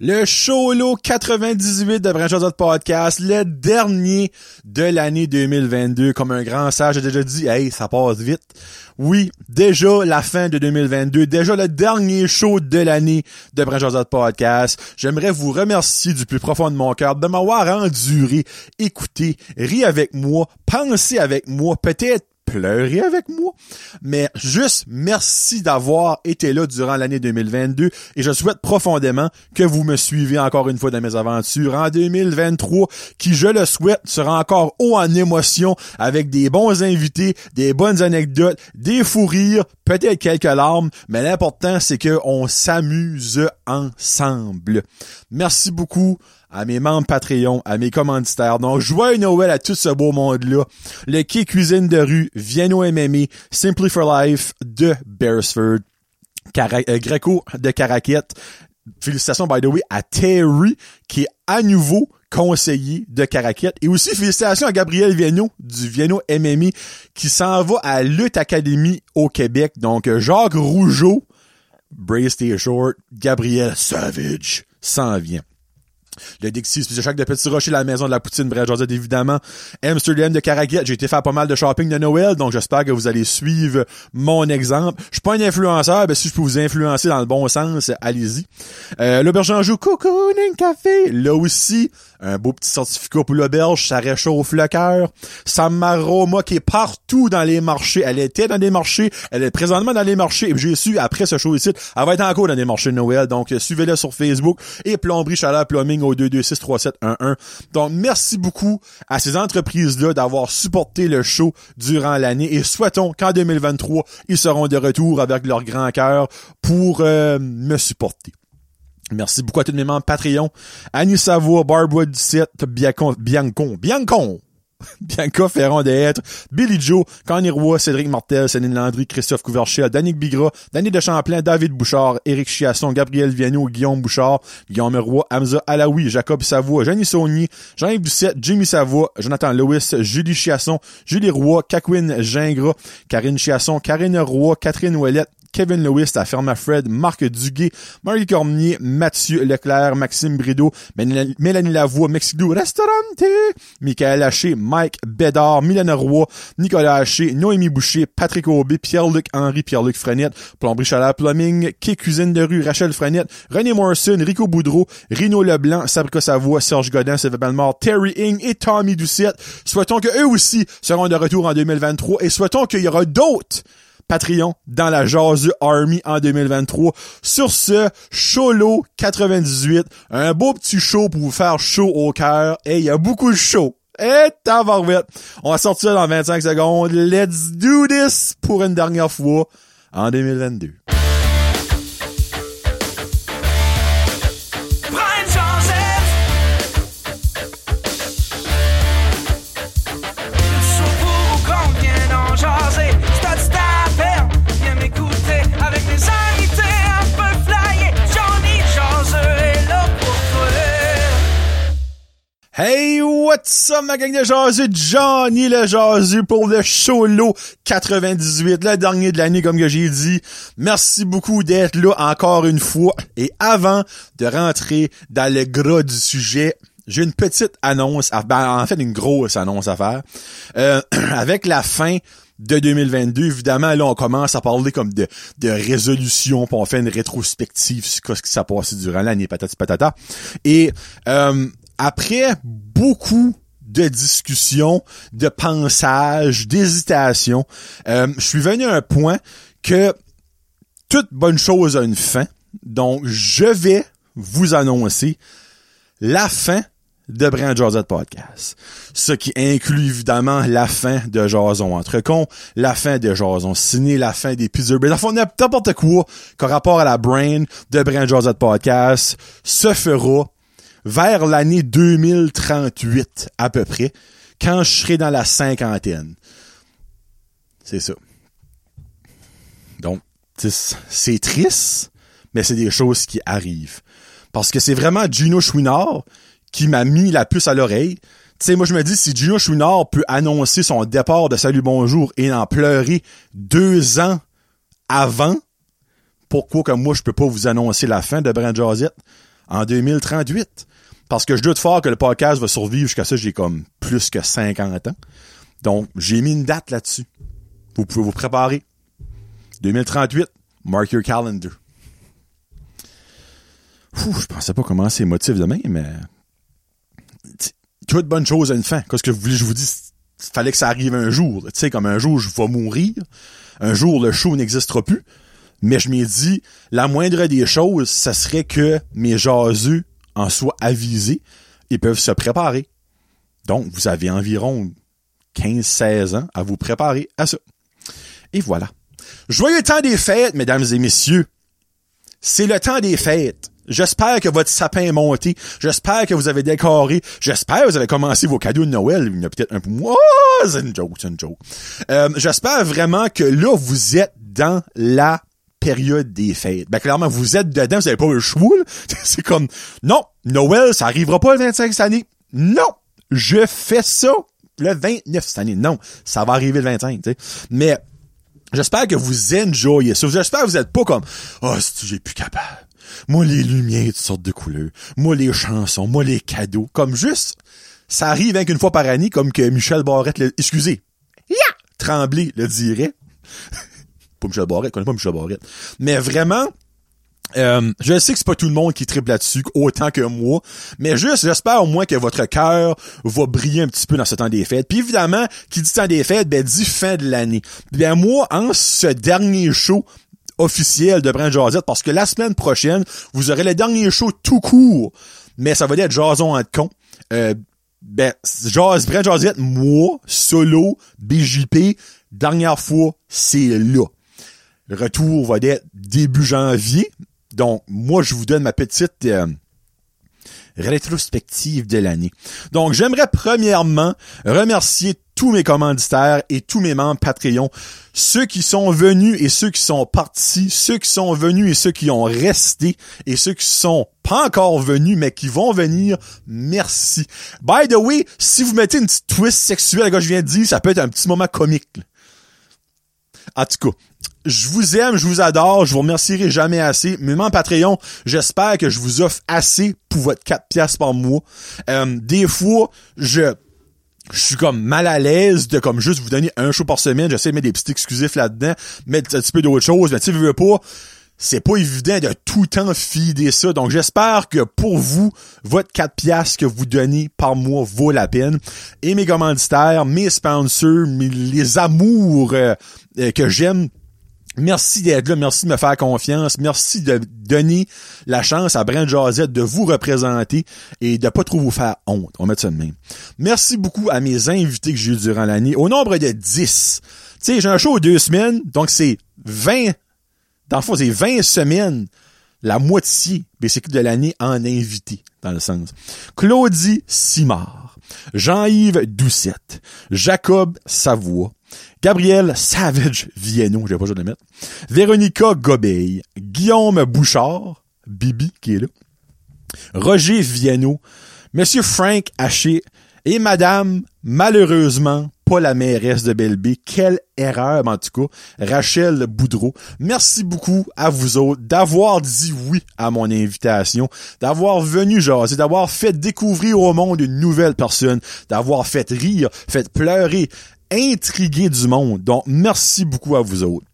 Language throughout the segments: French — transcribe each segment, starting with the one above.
Le Cholo 98 de Branchazot Podcast, le dernier de l'année 2022. Comme un grand sage a déjà dit, hey, ça passe vite. Oui, déjà la fin de 2022, déjà le dernier show de l'année de Branchazot Podcast. J'aimerais vous remercier du plus profond de mon cœur de m'avoir enduré, écouté, ri avec moi, pensé avec moi, peut-être pleurer avec moi. Mais juste merci d'avoir été là durant l'année 2022 et je souhaite profondément que vous me suivez encore une fois dans mes aventures en 2023 qui, je le souhaite, sera encore haut en émotion avec des bons invités, des bonnes anecdotes, des fous rires, peut-être quelques larmes, mais l'important c'est qu'on s'amuse ensemble. Merci beaucoup à mes membres Patreon, à mes commanditaires. Donc, joyeux Noël à tout ce beau monde-là. Le Quai Cuisine de rue, Vienno MMA, Simply for Life de Beresford, euh, Greco de Caraquette. Félicitations, by the way, à Terry, qui est à nouveau conseiller de Caraquette. Et aussi, félicitations à Gabriel Vienno du Vienno MMA, qui s'en va à Lutte Academy au Québec. Donc, Jacques Rougeau, Brace Short, Gabriel Savage s'en vient. Le Dixie, c'est chaque de Petit Rocher, la maison de la poutine, bref, j'en évidemment. Amsterdam de Caraguette, j'ai été faire pas mal de shopping de Noël, donc j'espère que vous allez suivre mon exemple. Je suis pas un influenceur, mais si je peux vous influencer dans le bon sens, allez-y. Euh, l'auberge en joue, cocooning café, là aussi, un beau petit certificat pour l'auberge, ça réchauffe le cœur. Samaroma qui est partout dans les marchés, elle était dans les marchés, elle est présentement dans les marchés, et j'ai su, après ce show ici, elle va être encore dans les marchés de Noël, donc suivez-la sur Facebook, et Plomberie Chaleur Plumbing au 2263711. Donc, merci beaucoup à ces entreprises-là d'avoir supporté le show durant l'année et souhaitons qu'en 2023, ils seront de retour avec leur grand cœur pour euh, me supporter. Merci beaucoup à tous mes membres Patreon. Annie Savoie, Barbara 17, Biancon, Biancon, Biancon, Bianca Ferron d'être, Billy Joe, Connie Roy, Cédric Martel, Céline Landry, Christophe Couverchel, Danick Bigra, Danny de Champlain, David Bouchard, Éric Chiasson, Gabriel Viano, Guillaume Bouchard, Guillaume Roy, Hamza Alaoui, Jacob Savoie, Jenny Saunier, Jean-Yves Doucette, Jimmy Savoie, Jonathan Lewis, Julie Chiasson, Julie Roy, Kakwin Gingras, Karine Chiasson, Karine Roy, Catherine Ouellette, Kevin Lewis, la ferme Fred, Marc Duguay, Marie Cormier, Mathieu Leclerc, Maxime Brideau, Mélanie Lavoie, Mexigou Restaurante, Michael Haché, Mike Bédard, Mylène Roy, Nicolas Haché, Noémie Boucher, Patrick Aubé, Pierre-Luc Henry, Pierre-Luc Frenette, Plomberie Chaleur Plumbing, Quai Cuisine de rue, Rachel Frenette, René Morrison, Rico Boudreau, Rino Leblanc, Sabrica Savoie, Serge Godin, Sylvain Balmore, Terry Ing et Tommy Doucette. Souhaitons que eux aussi seront de retour en 2023 et souhaitons qu'il y aura d'autres Patreon dans la Jazz Army en 2023. Sur ce, Cholo 98, un beau petit show pour vous faire chaud au cœur. Et il y a beaucoup de show. Et tabarouette. On va sortir dans 25 secondes. Let's do this pour une dernière fois en 2022. Hey, what's up, ma gang de jasu? Johnny le jasu pour le Cholo 98, le dernier de l'année, comme que j'ai dit. Merci beaucoup d'être là encore une fois. Et avant de rentrer dans le gras du sujet, j'ai une petite annonce, ben, en fait une grosse annonce à faire. Euh, avec la fin de 2022, évidemment, là, on commence à parler comme de, de résolution, puis on fait une rétrospective sur ce qui s'est passé durant l'année, patati patata. Et euh, après beaucoup de discussions, de pensages, d'hésitations, euh, je suis venu à un point que toute bonne chose a une fin. Donc, je vais vous annoncer la fin de Brand Josette Podcast. Ce qui inclut évidemment la fin de Jason entre cons, la fin de Jason ciné, la fin des Pizza Bread. Enfin, n'importe quoi qu'en rapport à la brain de Brand Josette Podcast se fera vers l'année 2038 à peu près, quand je serai dans la cinquantaine. C'est ça. Donc, c'est triste, mais c'est des choses qui arrivent. Parce que c'est vraiment Gino Chouinard qui m'a mis la puce à l'oreille. Tu sais, moi, je me dis, si Gino Chouinard peut annoncer son départ de Salut Bonjour et en pleurer deux ans avant, pourquoi que moi, je peux pas vous annoncer la fin de Brand Josette? en 2038. Parce que je doute fort que le podcast va survivre jusqu'à ça, j'ai comme plus que 50 ans. Donc, j'ai mis une date là-dessus. Vous pouvez vous préparer. 2038, mark your calendar. Ouh, je pensais pas commencer émotif demain, mais toute bonne chose a une fin. Qu'est-ce que vous voulez je vous dis? Fallait que ça arrive un jour. Tu sais, comme un jour, je vais mourir. Un jour, le show n'existera plus. Mais je m'ai dit, la moindre des choses, ça serait que mes jaseux en soient avisés et peuvent se préparer. Donc, vous avez environ 15-16 ans à vous préparer à ça. Et voilà. Joyeux temps des fêtes, mesdames et messieurs. C'est le temps des fêtes. J'espère que votre sapin est monté. J'espère que vous avez décoré. J'espère que vous avez commencé vos cadeaux de Noël. Il y a peut-être un peu... Oh, c'est une joke, c'est une joke. Euh, J'espère vraiment que là, vous êtes dans la période des fêtes. Ben, clairement, vous êtes dedans, vous avez pas le choix. C'est comme, non, Noël, ça arrivera pas le 25 cette année. Non, je fais ça le 29 cette année. Non, ça va arriver le 25, tu. Mais j'espère que vous enjoyez ça. J'espère que vous êtes pas comme, oh, si j'ai plus capable. Moi, les lumières, toutes sortes de couleurs. Moi, les chansons. Moi, les cadeaux. Comme juste, ça arrive une fois par année, comme que Michel Barrette le, excusez, ya! Tremblay le dirait. Pas Michel Barrette, connais pas Michel Barrette. Mais vraiment, euh, je sais que c'est pas tout le monde qui triple là-dessus autant que moi, mais juste j'espère au moins que votre cœur va briller un petit peu dans ce temps des fêtes. Puis évidemment, qui dit temps des fêtes, ben dit fin de l'année. Bien moi, en ce dernier show officiel de Brand Jazette, parce que la semaine prochaine, vous aurez le dernier show tout court, mais ça va être Jason en con. Euh, ben, Jazz, Brand Jazette, moi, solo, BJP, dernière fois, c'est là. Retour va être début janvier. Donc, moi, je vous donne ma petite euh, rétrospective de l'année. Donc, j'aimerais premièrement remercier tous mes commanditaires et tous mes membres Patreon, ceux qui sont venus et ceux qui sont partis, ceux qui sont venus et ceux qui ont resté et ceux qui sont pas encore venus mais qui vont venir, merci. By the way, si vous mettez une petite twist sexuelle, que je viens de dire, ça peut être un petit moment comique. En tout cas, je vous aime, je vous adore, je vous remercierai jamais assez. Mais en Patreon, j'espère que je vous offre assez pour votre 4 piastres par mois. Euh, des fois, je je suis comme mal à l'aise de comme juste vous donner un show par semaine. J'essaie de mettre des petits exclusifs là-dedans, mettre un petit peu d'autres choses. Mais tu veux pas, c'est pas évident de tout le temps fider ça. Donc j'espère que pour vous, votre 4 piastres que vous donnez par mois vaut la peine. Et mes commanditaires, mes sponsors, mes, les amours euh, euh, que j'aime Merci d'être là, merci de me faire confiance, merci de donner la chance à Brent Jazette de vous représenter et de pas trop vous faire honte. On va mettre ça de. Merci beaucoup à mes invités que j'ai eu durant l'année, au nombre de 10. Tu sais, j'ai un show deux semaines, donc c'est 20, dans le fond, c'est 20 semaines, la moitié, de l'année en invité, dans le sens. Claudie Simard, Jean-Yves Doucette, Jacob Savoie, Gabriel Savage Vienno, j'ai pas besoin de le mettre. Véronica Gobeil, Guillaume Bouchard, Bibi qui est là. Roger Vienno, Monsieur Frank Haché et Madame, malheureusement, pas la mairesse de Belbé. Quelle erreur, en tout cas. Rachel Boudreau. Merci beaucoup à vous autres d'avoir dit oui à mon invitation, d'avoir venu jaser, d'avoir fait découvrir au monde une nouvelle personne, d'avoir fait rire, fait pleurer, intriguer du monde. Donc, merci beaucoup à vous autres.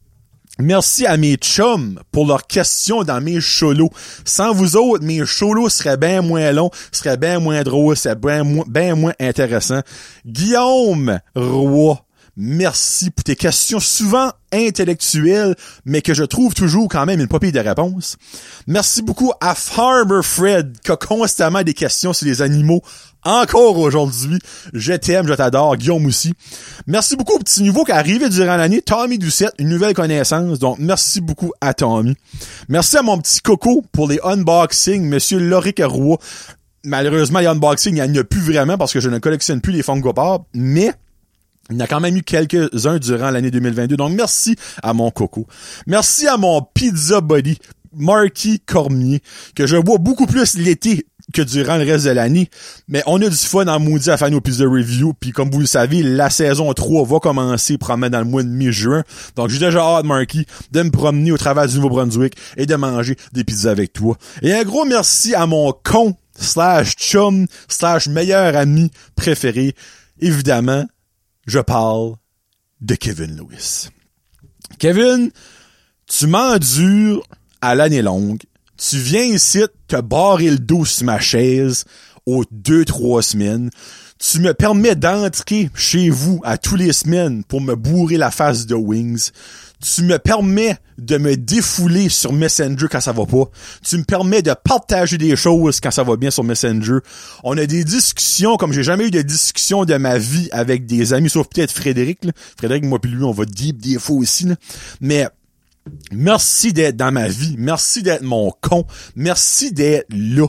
Merci à mes chums pour leurs questions dans mes cholos. Sans vous autres, mes cholos seraient bien moins longs, seraient bien moins drôles, seraient bien moins, moins intéressants. Guillaume Roy, merci pour tes questions souvent intellectuelles, mais que je trouve toujours quand même une papille de réponse. Merci beaucoup à Farmer Fred, qui a constamment des questions sur les animaux encore aujourd'hui. Je t'aime, je t'adore. Guillaume aussi. Merci beaucoup au petit nouveau qui est arrivé durant l'année. Tommy Doucette, une nouvelle connaissance. Donc, merci beaucoup à Tommy. Merci à mon petit coco pour les unboxings. Monsieur Loric Roy. Malheureusement, les unboxings, il n'y en a plus vraiment parce que je ne collectionne plus les Funko. Mais, il y en a quand même eu quelques-uns durant l'année 2022. Donc, merci à mon coco. Merci à mon pizza buddy, Marky Cormier, que je vois beaucoup plus l'été que durant le reste de l'année. Mais on a du fun en maudit à faire nos de review. Puis comme vous le savez, la saison 3 va commencer probablement dans le mois de mi-juin. Donc j'ai déjà hâte, Marky, de me promener au travers du Nouveau-Brunswick et de manger des pizzas avec toi. Et un gros merci à mon con slash chum slash meilleur ami préféré. Évidemment, je parle de Kevin Lewis. Kevin, tu m'endures à l'année longue. Tu viens ici te barrer le dos sur ma chaise aux deux, trois semaines. Tu me permets d'entrer chez vous à tous les semaines pour me bourrer la face de Wings. Tu me permets de me défouler sur Messenger quand ça va pas. Tu me permets de partager des choses quand ça va bien sur Messenger. On a des discussions comme j'ai jamais eu de discussion de ma vie avec des amis, sauf peut-être Frédéric. Frédéric, moi puis lui, on va deep des fois aussi. Mais merci d'être dans ma vie. Merci d'être mon con. Merci d'être là.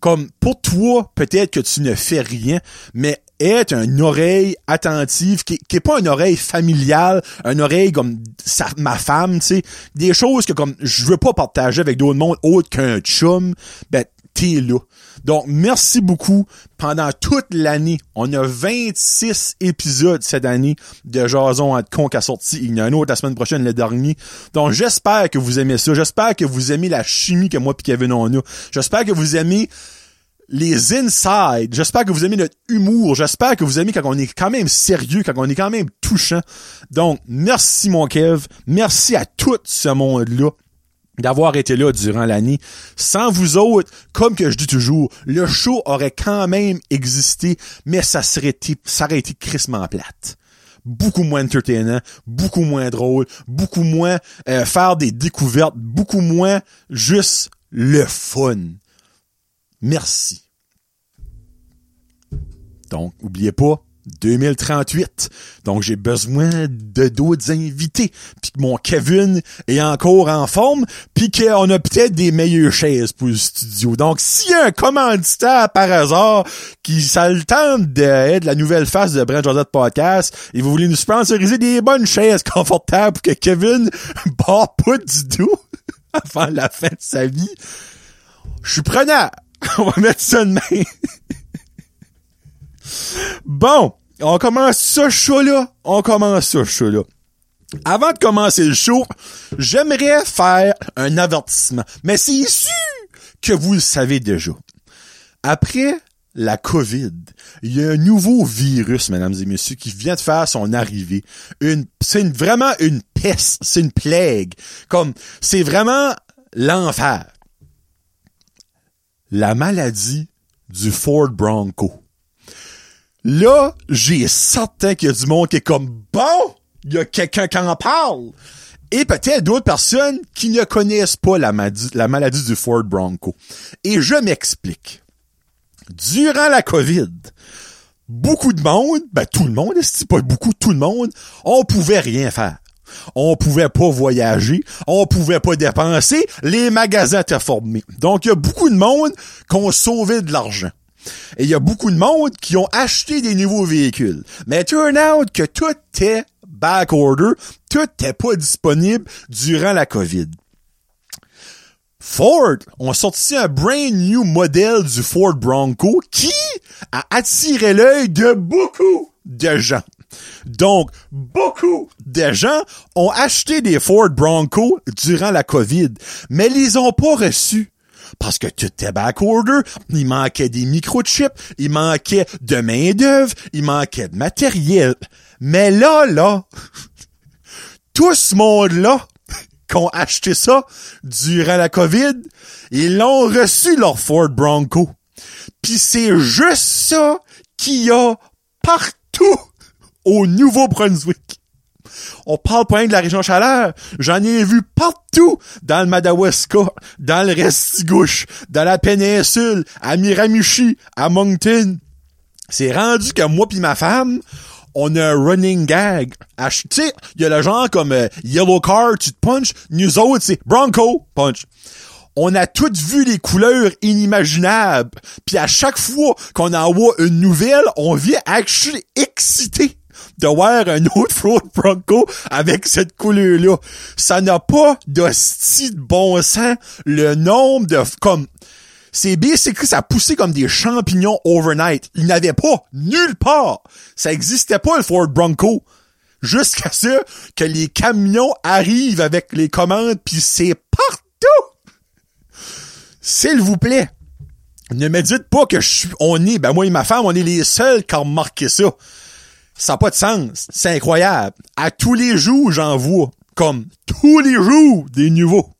Comme pour toi, peut-être que tu ne fais rien, mais être une oreille attentive, qui, qui est pas une oreille familiale, une oreille comme ma femme, tu sais, des choses que comme je veux pas partager avec d'autres mondes autre qu'un chum, ben t'es là. Donc, merci beaucoup. Pendant toute l'année, on a 26 épisodes cette année de Jason à con qui a sorti. Il y en a un autre la semaine prochaine, le dernier. Donc, j'espère que vous aimez ça. J'espère que vous aimez la chimie que moi et Kevin on a. J'espère que vous aimez les insides. J'espère que vous aimez notre humour. J'espère que vous aimez quand on est quand même sérieux, quand on est quand même touchant. Donc, merci mon Kev. Merci à tout ce monde-là d'avoir été là durant l'année. Sans vous autres, comme que je dis toujours, le show aurait quand même existé, mais ça serait été, ça aurait été crissement plate beaucoup moins entertainant, beaucoup moins drôle, beaucoup moins euh, faire des découvertes, beaucoup moins juste le fun. Merci. Donc, oubliez pas, 2038. Donc, j'ai besoin de d'autres invités. Puis que mon Kevin est encore en forme. Puis qu'on a peut-être des meilleures chaises pour le studio. Donc, s'il y a un commanditaire par hasard qui ça le tente d'être la nouvelle face de Brent Josette Podcast et vous voulez nous sponsoriser des bonnes chaises confortables pour que Kevin barre pas du dos avant la fin de sa vie, je suis preneur. On va mettre ça de main. bon, on commence ce show-là. On commence ce show-là. Avant de commencer le show, j'aimerais faire un avertissement. Mais c'est sûr que vous le savez déjà. Après la COVID, il y a un nouveau virus, mesdames et messieurs, qui vient de faire son arrivée. Une, c'est vraiment une peste, c'est une plague. Comme, c'est vraiment l'enfer la maladie du Ford Bronco. Là, j'ai certain qu'il y a du monde qui est comme bon, il y a quelqu'un qui en parle. Et peut-être d'autres personnes qui ne connaissent pas la maladie, la maladie du Ford Bronco. Et je m'explique. Durant la COVID, beaucoup de monde, ben tout le monde, c'est pas beaucoup, tout le monde, on pouvait rien faire on pouvait pas voyager, on pouvait pas dépenser, les magasins étaient formés. Donc, il y a beaucoup de monde qui ont sauvé de l'argent. Et il y a beaucoup de monde qui ont acheté des nouveaux véhicules. Mais turn out que tout est back order, tout n'est pas disponible durant la COVID. Ford ont sorti un brand new modèle du Ford Bronco qui a attiré l'œil de beaucoup de gens. Donc, beaucoup de gens ont acheté des Ford Bronco durant la COVID, mais ils les ont pas reçus. Parce que tout était back order, il manquait des microchips, il manquait de main d'œuvre, il manquait de matériel. Mais là, là, tout ce monde-là, qui ont acheté ça durant la COVID, ils l'ont reçu leur Ford Bronco. Puis c'est juste ça qu'il y a partout au Nouveau-Brunswick. On parle pas de la région chaleur. J'en ai vu partout dans le Madawaska, dans le Restigouche, dans la péninsule, à Miramichi, à Moncton. C'est rendu que moi pis ma femme, on a un running gag. Tu sais, il y a le genre comme euh, Yellow Car, tu te punches. Nous autres, c'est Bronco, punch on a toutes vu les couleurs inimaginables. Puis à chaque fois qu'on envoie une nouvelle, on vient actually excité de voir un autre Ford Bronco avec cette couleur-là. Ça n'a pas d'hostie de bon sens le nombre de... comme C'est basically, ça a poussé comme des champignons overnight. Il n'avait pas nulle part. Ça existait pas, le Ford Bronco. Jusqu'à ce que les camions arrivent avec les commandes, puis c'est partout! S'il vous plaît, ne me dites pas que je suis, on est, ben moi et ma femme, on est les seuls qui ont remarqué ça. Ça n'a pas de sens. C'est incroyable. À tous les jours, j'en vois. Comme tous les jours, des nouveaux.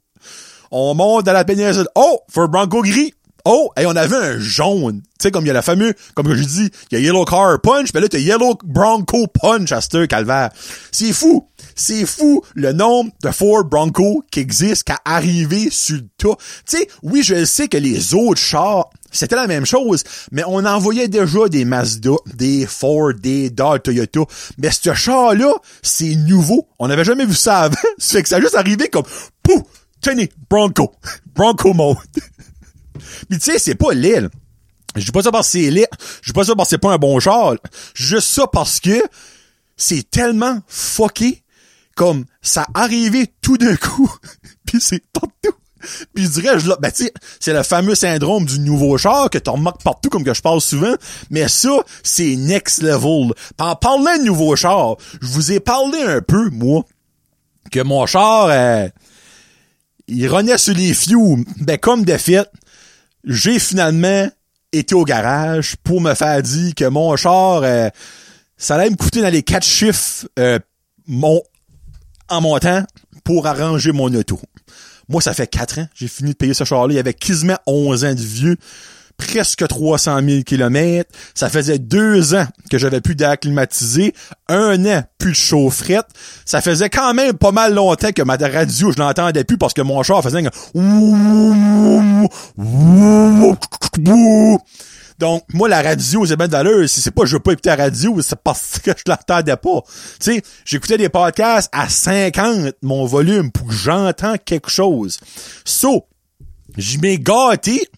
On monte dans la péninsule. Oh, Ford Bronco gris. Oh, et on avait un jaune. Tu sais, comme il y a la fameuse, comme je dis, il y a Yellow Car Punch, mais là, t'as Yellow Bronco Punch à ce calvaire. C'est fou. C'est fou le nombre de Ford Bronco qui existe qu'à arriver sur le tas. Tu sais, oui, je sais que les autres chars, c'était la même chose, mais on envoyait déjà des Mazda, des Ford, des Dodge, Toyota. Mais ce char-là, c'est nouveau. On n'avait jamais vu ça avant. Ça fait que ça a juste arrivé comme, pouf, tenez, Bronco. Bronco mode. Puis tu sais, c'est pas laid. Je dis pas ça parce que c'est laid. Je dis pas ça parce que c'est pas un bon char. Juste ça parce que c'est tellement fucké comme ça arrivé tout d'un coup. Puis c'est partout. Puis je dirais, je, ben, tu c'est le fameux syndrome du nouveau char que tu remarques partout comme que je parle souvent. Mais ça, c'est next level. En parlant de nouveau char, je vous ai parlé un peu, moi, que mon char, euh, il renaît sur les fioux. Ben, comme de fait, j'ai finalement été au garage pour me faire dire que mon char, euh, ça allait me coûter dans les quatre chiffres euh, mon, en montant pour arranger mon auto. Moi, ça fait quatre ans, j'ai fini de payer ce char-là. Il y avait quasiment 11 ans de vieux presque 300 000 kilomètres. Ça faisait deux ans que j'avais plus d'air climatisé, un an plus de chaufferette. Ça faisait quand même pas mal longtemps que ma radio, je l'entendais plus parce que mon char faisait donc, moi, la radio, c'est bien d'allure. Si c'est pas je veux pas écouter la radio, c'est parce que je l'entendais pas. Tu sais, j'écoutais des podcasts à 50, mon volume, pour que j'entends quelque chose. So, je m'ai gâté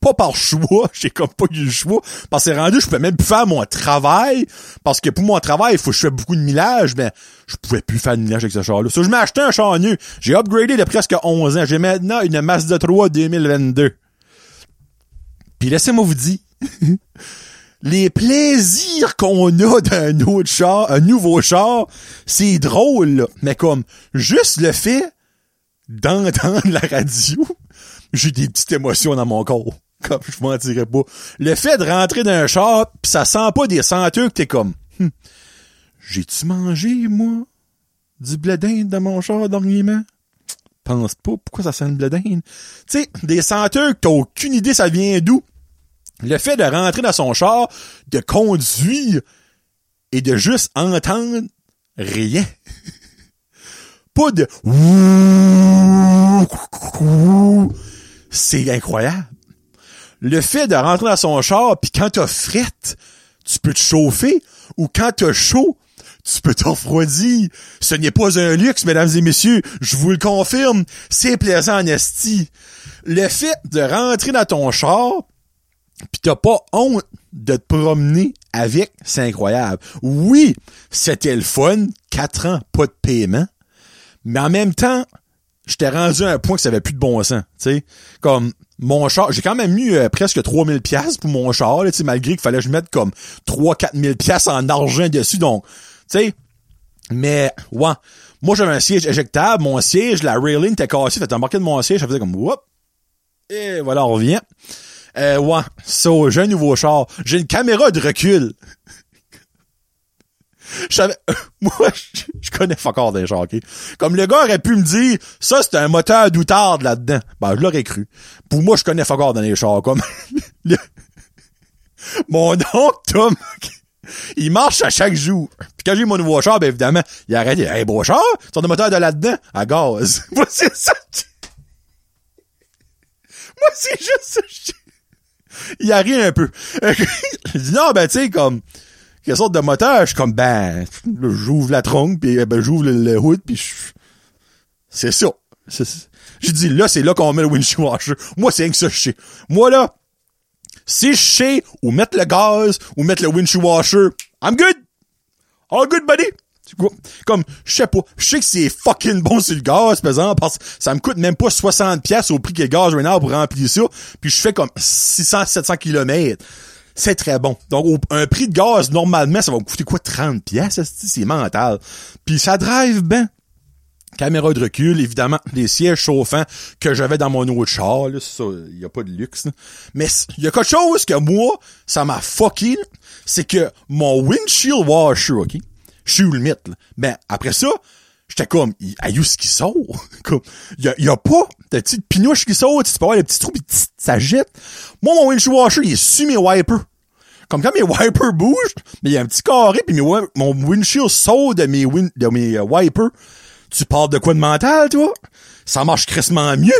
pas par choix, j'ai comme pas eu le choix, parce que rendu, je pouvais même plus faire mon travail, parce que pour mon travail, il faut que je fasse beaucoup de millage, mais je pouvais plus faire de millage avec ce char-là. So, je m'ai acheté un char nu. J'ai upgradé de presque 11 ans. J'ai maintenant une Mazda 3 2022. Puis laissez-moi vous dire, les plaisirs qu'on a d'un autre char, un nouveau char, c'est drôle, là. mais comme juste le fait d'entendre la radio, j'ai des petites émotions dans mon corps. Comme je m'en dirais pas. Le fait de rentrer dans un char, pis ça sent pas des senteurs que t'es comme. Hum, J'ai-tu mangé, moi, du blé dans mon char dernièrement? Pense pas. Pourquoi ça sent le blé? Tu sais, des senteurs que t'as aucune idée ça vient d'où. Le fait de rentrer dans son char, de conduire et de juste entendre rien. pas de c'est incroyable le fait de rentrer dans son char, puis quand t'as frette, tu peux te chauffer, ou quand t'as chaud, tu peux t'enfroidir. Ce n'est pas un luxe, mesdames et messieurs, je vous le confirme, c'est plaisant en esti. Le fait de rentrer dans ton char, pis t'as pas honte de te promener avec, c'est incroyable. Oui, c'était le fun, quatre ans, pas de paiement, mais en même temps, j'étais rendu à un point que ça avait plus de bon sens, tu sais. Comme, mon char, j'ai quand même mis euh, presque 3000 pièces pour mon char, là, malgré qu'il fallait que je mette comme 3 4000 pièces en argent dessus donc mais ouais, moi j'avais un siège éjectable, mon siège, la railing était cassée, fait embarquer de mon siège, ça faisait comme whoop. Et voilà, on revient. Euh, ouais, so, j'ai un nouveau char. J'ai une caméra de recul. Je moi, je, connais pas encore des gens, OK? Comme le gars aurait pu me dire, ça, c'est un moteur d'outarde là-dedans. Ben, je l'aurais cru. Pour moi, je connais pas encore dans les chars, comme, mon oncle, Tom, il marche à chaque jour. Puis quand j'ai mon nouveau char, ben, évidemment, il arrête, il dit, hey, beau char, c'est un moteur de là-dedans, à gaz. Moi, c'est ça. Moi, c'est juste ça. Il a rien un peu. je dis, non, ben, tu sais, comme, quelle sorte de moteur, je suis comme, ben, j'ouvre la tronque, puis ben, j'ouvre le, hood, puis c'est ça. J'ai dit, là, c'est là qu'on met le windshield washer. Moi, c'est rien que ça, je sais. Moi, là, si je sais ou mettre le gaz ou mettre le windshield washer, I'm good. All good, buddy. Comme, je sais pas, je sais que c'est fucking bon sur le gaz, pesant, parce que ça me coûte même pas 60 pièces au prix que le gaz maintenant pour remplir ça, puis je fais comme 600, 700 kilomètres. C'est très bon. Donc, un prix de gaz, normalement, ça va me coûter quoi, 30 pièces, c'est mental. Puis ça drive bien. Caméra de recul, évidemment, les sièges chauffants que j'avais dans mon autre char, là, ça, y a pas de luxe, Mais il y a quelque chose que moi, ça m'a fucké, c'est que mon windshield washer, ok? Je suis le mythe, là. Ben, après ça, j'étais comme, aïe, ce qui sort? comme, y a, y a pas de petite pinouche qui sort, tu peux avoir les petits trous pis ça jette. Moi, mon windshield washer, il est sur mes wipers. Comme quand mes wipers bougent, mais y a un petit carré pis mon windshield sort de mes, de mes euh, wipers. Tu parles de quoi de mental, toi? Ça marche crissement mieux.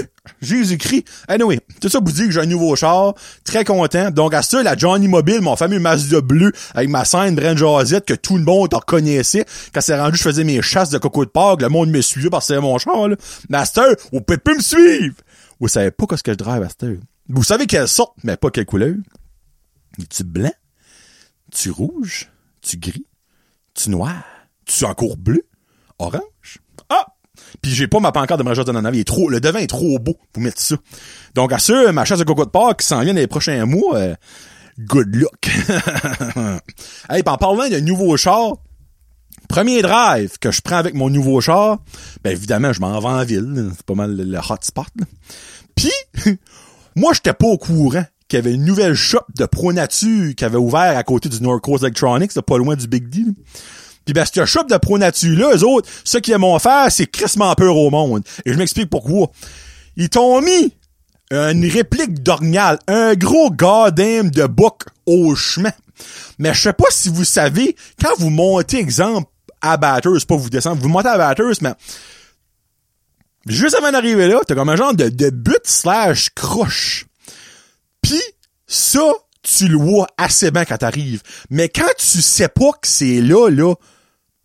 Jésus-Christ. Anyway, tout ça vous dit que j'ai un nouveau char. Très content. Donc, à ça, la Johnny Mobile, mon fameux Mazda bleu, avec ma scène Brand Josette, que tout le monde reconnaissait. Quand c'est rendu, je faisais mes chasses de coco de Pâques, le monde me suivait parce que c'était mon char, là. Master, vous pouvez plus me suivre! Vous savez pas qu'est-ce que je drive, Master? Vous savez quelle sorte, mais pas quelle couleur? Tu blanc? Tu rouge? Tu gris? Tu noir? Tu encore bleu? Orange? Puis j'ai pas ma pancarte de mariage de nanavi. Il trop, le devin est trop beau pour mettre ça. Donc, à ce, ma chasse de coco de Pâques qui s'en vient dans les prochains mois, euh, good luck. hey, en parlant d'un nouveau char, premier drive que je prends avec mon nouveau char, ben évidemment, je m'en vais en ville. C'est pas mal le, hotspot. Puis, moi, j'étais pas au courant qu'il y avait une nouvelle shop de Pro Nature qui avait ouvert à côté du North Coast Electronics, pas loin du Big D. Puis ben, ce shop de Pro Nature là, eux autres, ce qu'ils aiment faire, c'est crissement peur au monde. Et je m'explique pourquoi. Ils t'ont mis une réplique d'orignal, un gros goddamn de bouc au chemin. Mais je sais pas si vous savez, quand vous montez, exemple, à Batters, pas vous descendre, vous montez à mais juste avant d'arriver là, t'as comme un genre de, de but slash croche. Puis ça, tu le vois assez bien quand t'arrives. Mais quand tu sais pas que c'est là, là,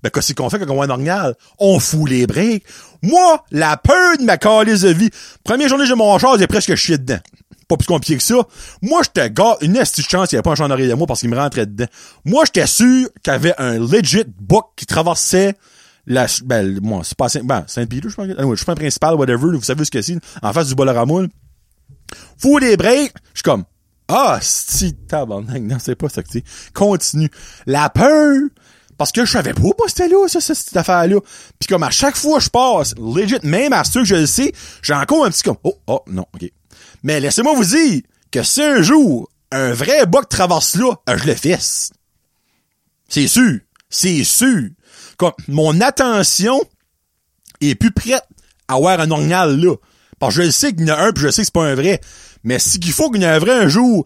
ben, qu'est-ce qu'on fait quand on voit un? On fout les breaks. Moi, la peur de ma calice de vie. Première journée, j'ai mon char, j'ai presque chié dedans. Pas plus compliqué que ça. Moi, j'étais gars, une petite chance, il n'y avait pas un d'oreille de moi parce qu'il me rentrait dedans. Moi, j'étais sûr qu'il y avait un legit book qui traversait la, ben, moi, c'est pas Saint, ben, Saint-Peter, je pense. suis pas principal, whatever, vous savez ce que c'est, en face du Bolorama, Fout les breaks. Je suis comme, ah, si, tabarnak. Non, c'est pas ça que c'est. Continue. La peur, parce que je savais pas, pas c'était là, ça, cette affaire-là. Puis comme à chaque fois que je passe, legit, même à ceux que je le sais, j'ai encore un petit comme, oh, oh, non, ok. Mais laissez-moi vous dire que si un jour, un vrai bug traverse là, euh, je le fesse. C'est sûr. C'est sûr. Comme, mon attention est plus prête à avoir un orignal là. Parce que je sais qu'il y en a un, puis je sais que c'est pas un vrai. Mais si faut qu'il y ait un vrai un jour,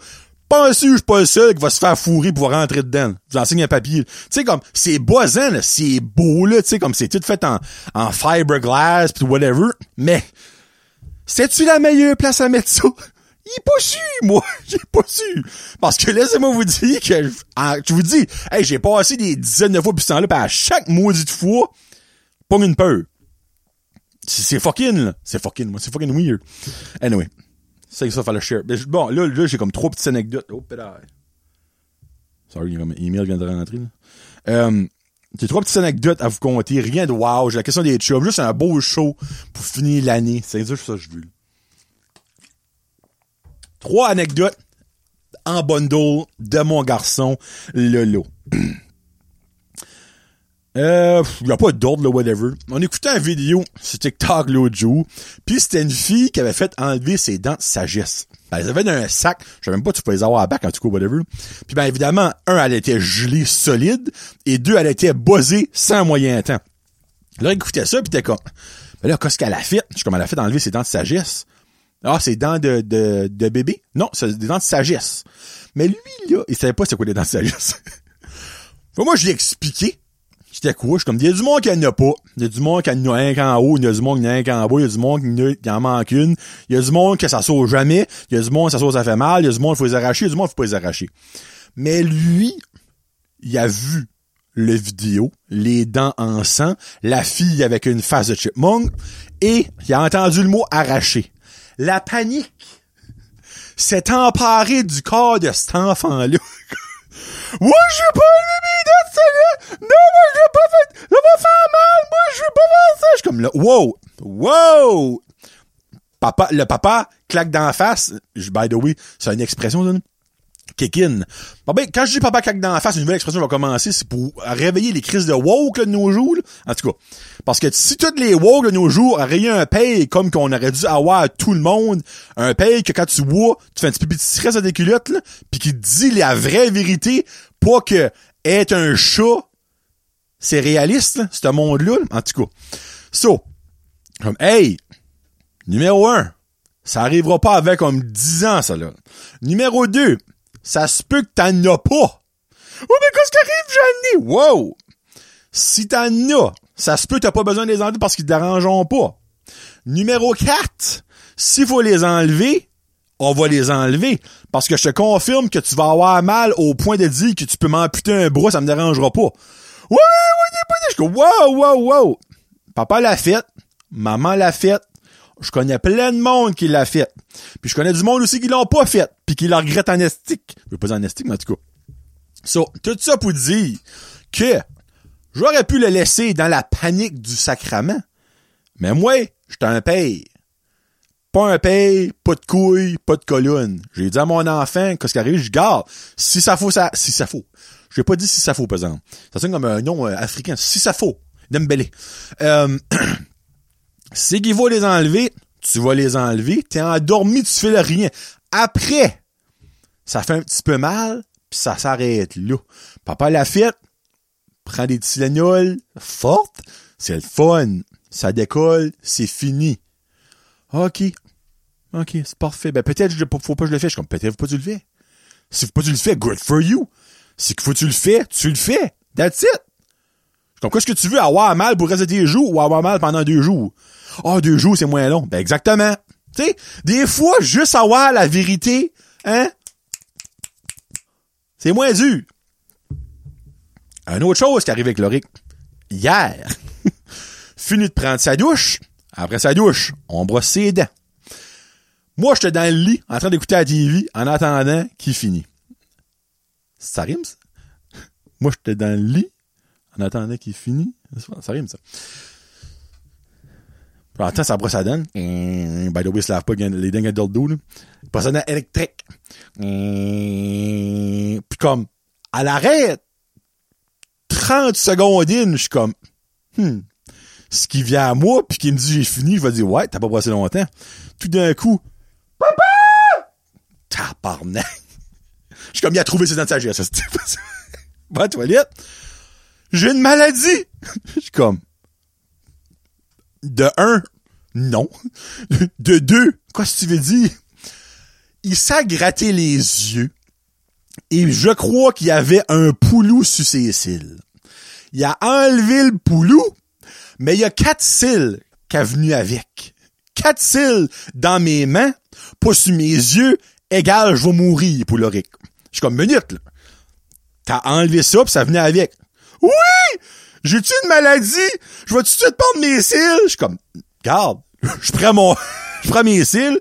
sûr, je suis pas le seul qui va se faire fourrer pour rentrer dedans. Je vous enseigne un papier. Tu sais, comme, c'est boisant, là, c'est beau, là, tu sais, comme c'est tout fait en, en fiberglass pis whatever. Mais, c'est-tu la meilleure place à mettre ça? Il pas su, moi. J'ai pas su. Parce que laissez-moi vous dire que, je vous dis, hey, j'ai passé des dizaines de fois pis ce temps-là, pis à chaque maudite fois, pas une peur. C'est fucking, là. C'est fucking, moi. C'est fucking weird. Anyway. C'est ça, fallait share. Bon, là, là j'ai comme trois petites anecdotes. Oh, pédale. Sorry, email vient de rentrer, là. Euh, j'ai trois petites anecdotes à vous conter. Rien de wow. J'ai la question des chums. Juste un beau show pour finir l'année. C'est juste ça que je veux. Trois anecdotes en bundle de mon garçon, Lolo. Euh, y a pas d'ordre, là, whatever. On écoutait une vidéo sur TikTok l'autre jour, puis c'était une fille qui avait fait enlever ses dents de sagesse. Ben, elle avait dans un sac, je sais même pas tu pouvais les avoir à bac, en tout cas, whatever. Puis ben, évidemment, un, elle était gelée solide, et deux, elle était buzzée sans moyen temps. Là, écoutait ça, puis t'es comme, ben là, qu'est-ce qu'elle a fait? Je comme, elle a fait enlever ses dents de sagesse. Ah, c'est dents de, de, de bébé? Non, c'est des dents de sagesse. Mais lui, là, il savait pas c'est quoi des dents de sagesse. moi, je lui ai expliqué Je suis comme, il y a du monde qui en a pas. Il y a du monde qui en a un qu'en haut, il y a du monde qui en a un qu'en bas, il y a du monde qui en manque une. Il y a du monde que ça saute jamais. Il y a du monde, ça saute, ça fait mal. Il y a du monde, il faut les arracher. Il y a du monde, il faut pas les arracher. Mais lui, il a vu le vidéo, les dents en sang, la fille avec une face de chipmunk, et il a entendu le mot arraché. La panique s'est emparée du corps de cet enfant-là. Moi, je veux pas dents de sagesse! Non, moi, je pas faire, ça faire mal! Moi, je veux pas faire ça! Je suis comme là, wow! Wow! Papa, le papa claque dans la face. Je- By the way, c'est une expression, ça, kick. Bon, ben, quand je dis papa claque dans la face, une nouvelle expression va commencer, c'est pour réveiller les crises de woke là, de nos jours. là. En tout cas, parce que si toutes les woke de nos jours auraient un paye comme qu'on aurait dû avoir tout le monde, un paye que quand tu bois, tu fais un petit pipi de stress à tes culottes, là, pis qui dit la vraie vérité, pas que être un chat, c'est réaliste, là, ce monde-là. là. En tout cas. So, comme, hey, numéro un, ça arrivera pas avec comme 10 ans, ça, là. Numéro 2, ça se peut que t'en as pas. Oh, mais qu'est-ce qui arrive, j'en ai? Wow! Si t'en as, ça se peut que t'as pas besoin de les enlever parce qu'ils te dérangeront pas. Numéro 4, s'il faut les enlever, on va les enlever. Parce que je te confirme que tu vas avoir mal au point de dire que tu peux m'amputer un bras, ça me dérangera pas. Ouais, ouais, ouais, ouais, je wow, wow, wow. Papa l'a fait, maman l'a fait, je connais plein de monde qui l'a fait. Puis je connais du monde aussi qui l'ont pas fait, puis qui le regrettent en estique. Je veux pas en estique, mais en tout cas. So, tout ça pour dire que j'aurais pu le laisser dans la panique du sacrament. Mais moi, j'étais un paye. Pas un paye, pas de couilles, pas de colonne. J'ai dit à mon enfant, qu'est-ce qui arrive, je garde. Si ça faut, ça, si ça faut. Je pas dit si ça faut, par exemple. Ça sonne comme un nom euh, africain. Si ça faut. Dembélé. Euh, si qu'il va les enlever, tu vas les enlever. T'es endormi, tu fais le rien. Après, ça fait un petit peu mal, puis ça s'arrête là. Papa l'a fait, prend des Tylenol fortes, c'est le fun. Ça décolle, c'est fini. OK. OK, c'est parfait. Ben peut-être faut pas que je le fais. Je suis comme peut-être faut pas que tu le fais. Si faut pas que tu le fais, good for you. Si faut que tu le fais, tu le fais. That's it. Comme qu'est-ce que tu veux avoir mal pour le reste de tes jours ou avoir mal pendant deux jours? Ah, deux jours, c'est moins long. Ben exactement. Tu sais, des fois, juste avoir la vérité, hein? C'est moins dur. Une autre chose qui arrive avec Loric. Hier, fini de prendre sa douche. Après sa douche, on brosse ses dents. Moi, j'étais dans le lit, en train d'écouter la TV, en attendant qu'il finisse. Ça rime, ça? Moi, j'étais dans le lit, en attendant qu'il finisse. Ça rime, ça. Puis, attends, ça brosse la dent. By the way, il se lave pas les dents dans le dos, là. Brosse la dent électrique. Puis comme, à l'arrêt, 30 secondes in, je suis comme, hmm, ce qui vient à moi, puis qui me dit j'ai fini, je vais dire, ouais, t'as pas brossé longtemps. Tout d'un coup, papa! Tabarnak! Je suis comme, il a trouvé ses dents de sagesse. Va à toilette. J'ai une maladie! Je suis comme, de un, non. De deux, quoi ce que tu veux dire? Il s'est gratté les yeux. Et je crois qu'il y avait un poulou sur ses cils. Il a enlevé le poulou, mais il y a quatre cils qui a venu avec. Quatre cils dans mes mains, pas sur mes yeux, égal, je vais mourir pour l'oric. Je suis comme, minute, là. T'as enlevé ça, pis ça venait avec. Oui! J'ai-tu une maladie? Je vais tout de suite prendre mes cils? Je suis comme, garde, je prends mon, je prends mes cils,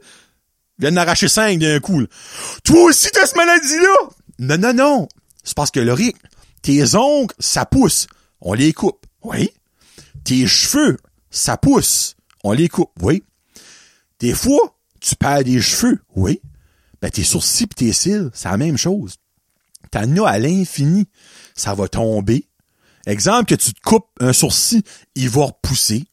je viens d'arracher cinq d'un coup. là. Toi aussi, t'as cette maladie-là? Non, non, non. C'est parce que, Loric, tes ongles, ça pousse. On les coupe. Oui. Tes cheveux, ça pousse. On les coupe. Oui. Des fois, tu perds des cheveux. Oui. Ben, tes sourcils pis tes cils, c'est la même chose. T'en as à l'infini. Ça va tomber. Exemple que tu te coupes un sourcil, il va repousser.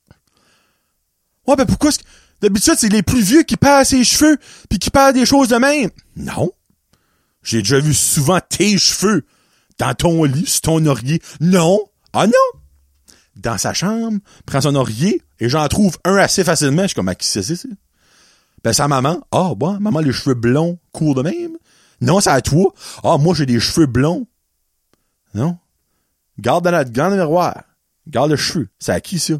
Ouais, ben pourquoi est-ce que... D'habitude, c'est les plus vieux qui perdent ses cheveux puis qui perdent des choses de même. Non. J'ai déjà vu souvent tes cheveux dans ton lit, sur ton oreiller. Non. Ah non. Dans sa chambre, prend son oreiller et j'en trouve un assez facilement. Je suis comme, à qui c'est ça? Ben, à maman. Ah, bon, maman, les cheveux blonds courent de même. Non, c'est à toi. Ah, moi, j'ai des cheveux blonds. Non. Garde dans la, garde miroir. Garde le cheveu. C'est à qui, ça?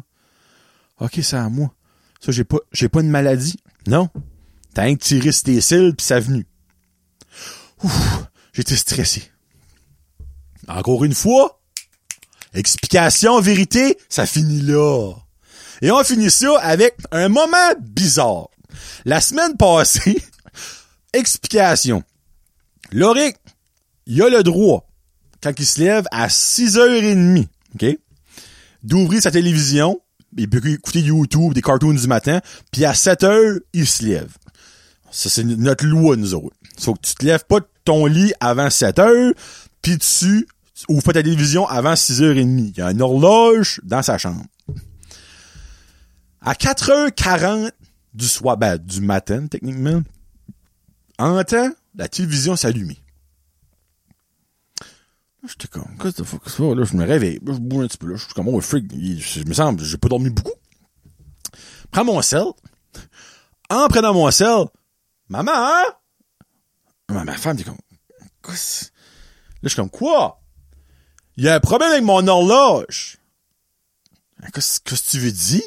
Ok, c'est à moi. Ça, j'ai pas, j'ai pas une maladie. Non. T'as un tiré sur tes cils pis ça venu. Ouf, j'étais stressé. Encore une fois, explication, vérité, ça finit là. Et on finit ça avec un moment bizarre. La semaine passée, explication. Loric, il a le droit, quand il se lève à 6h30, OK? D'ouvrir sa télévision, il peut écouter YouTube, des cartoons du matin, puis à 7h, il se lève. Ça, c'est notre loi, nous autres. Faut que tu te lèves pas de ton lit avant 7h, puis tu ouvres pas ta télévision avant 6h30. Il y a une horloge dans sa chambre. À 4h40 du soir, ben, du matin, techniquement, entend la télévision s'allumer. J'étais comme, qu'est-ce que fuck ça? Là, je me réveille. Je bouge un petit peu. Là, je suis comme, oh, freak. Je me semble, j'ai pas dormi beaucoup. Prends mon sel. En prenant mon sel, maman, hein? Ma femme dit comme, quoi? Là, je suis comme, quoi? Il y a un problème avec mon horloge. Qu'est-ce que tu veux dire?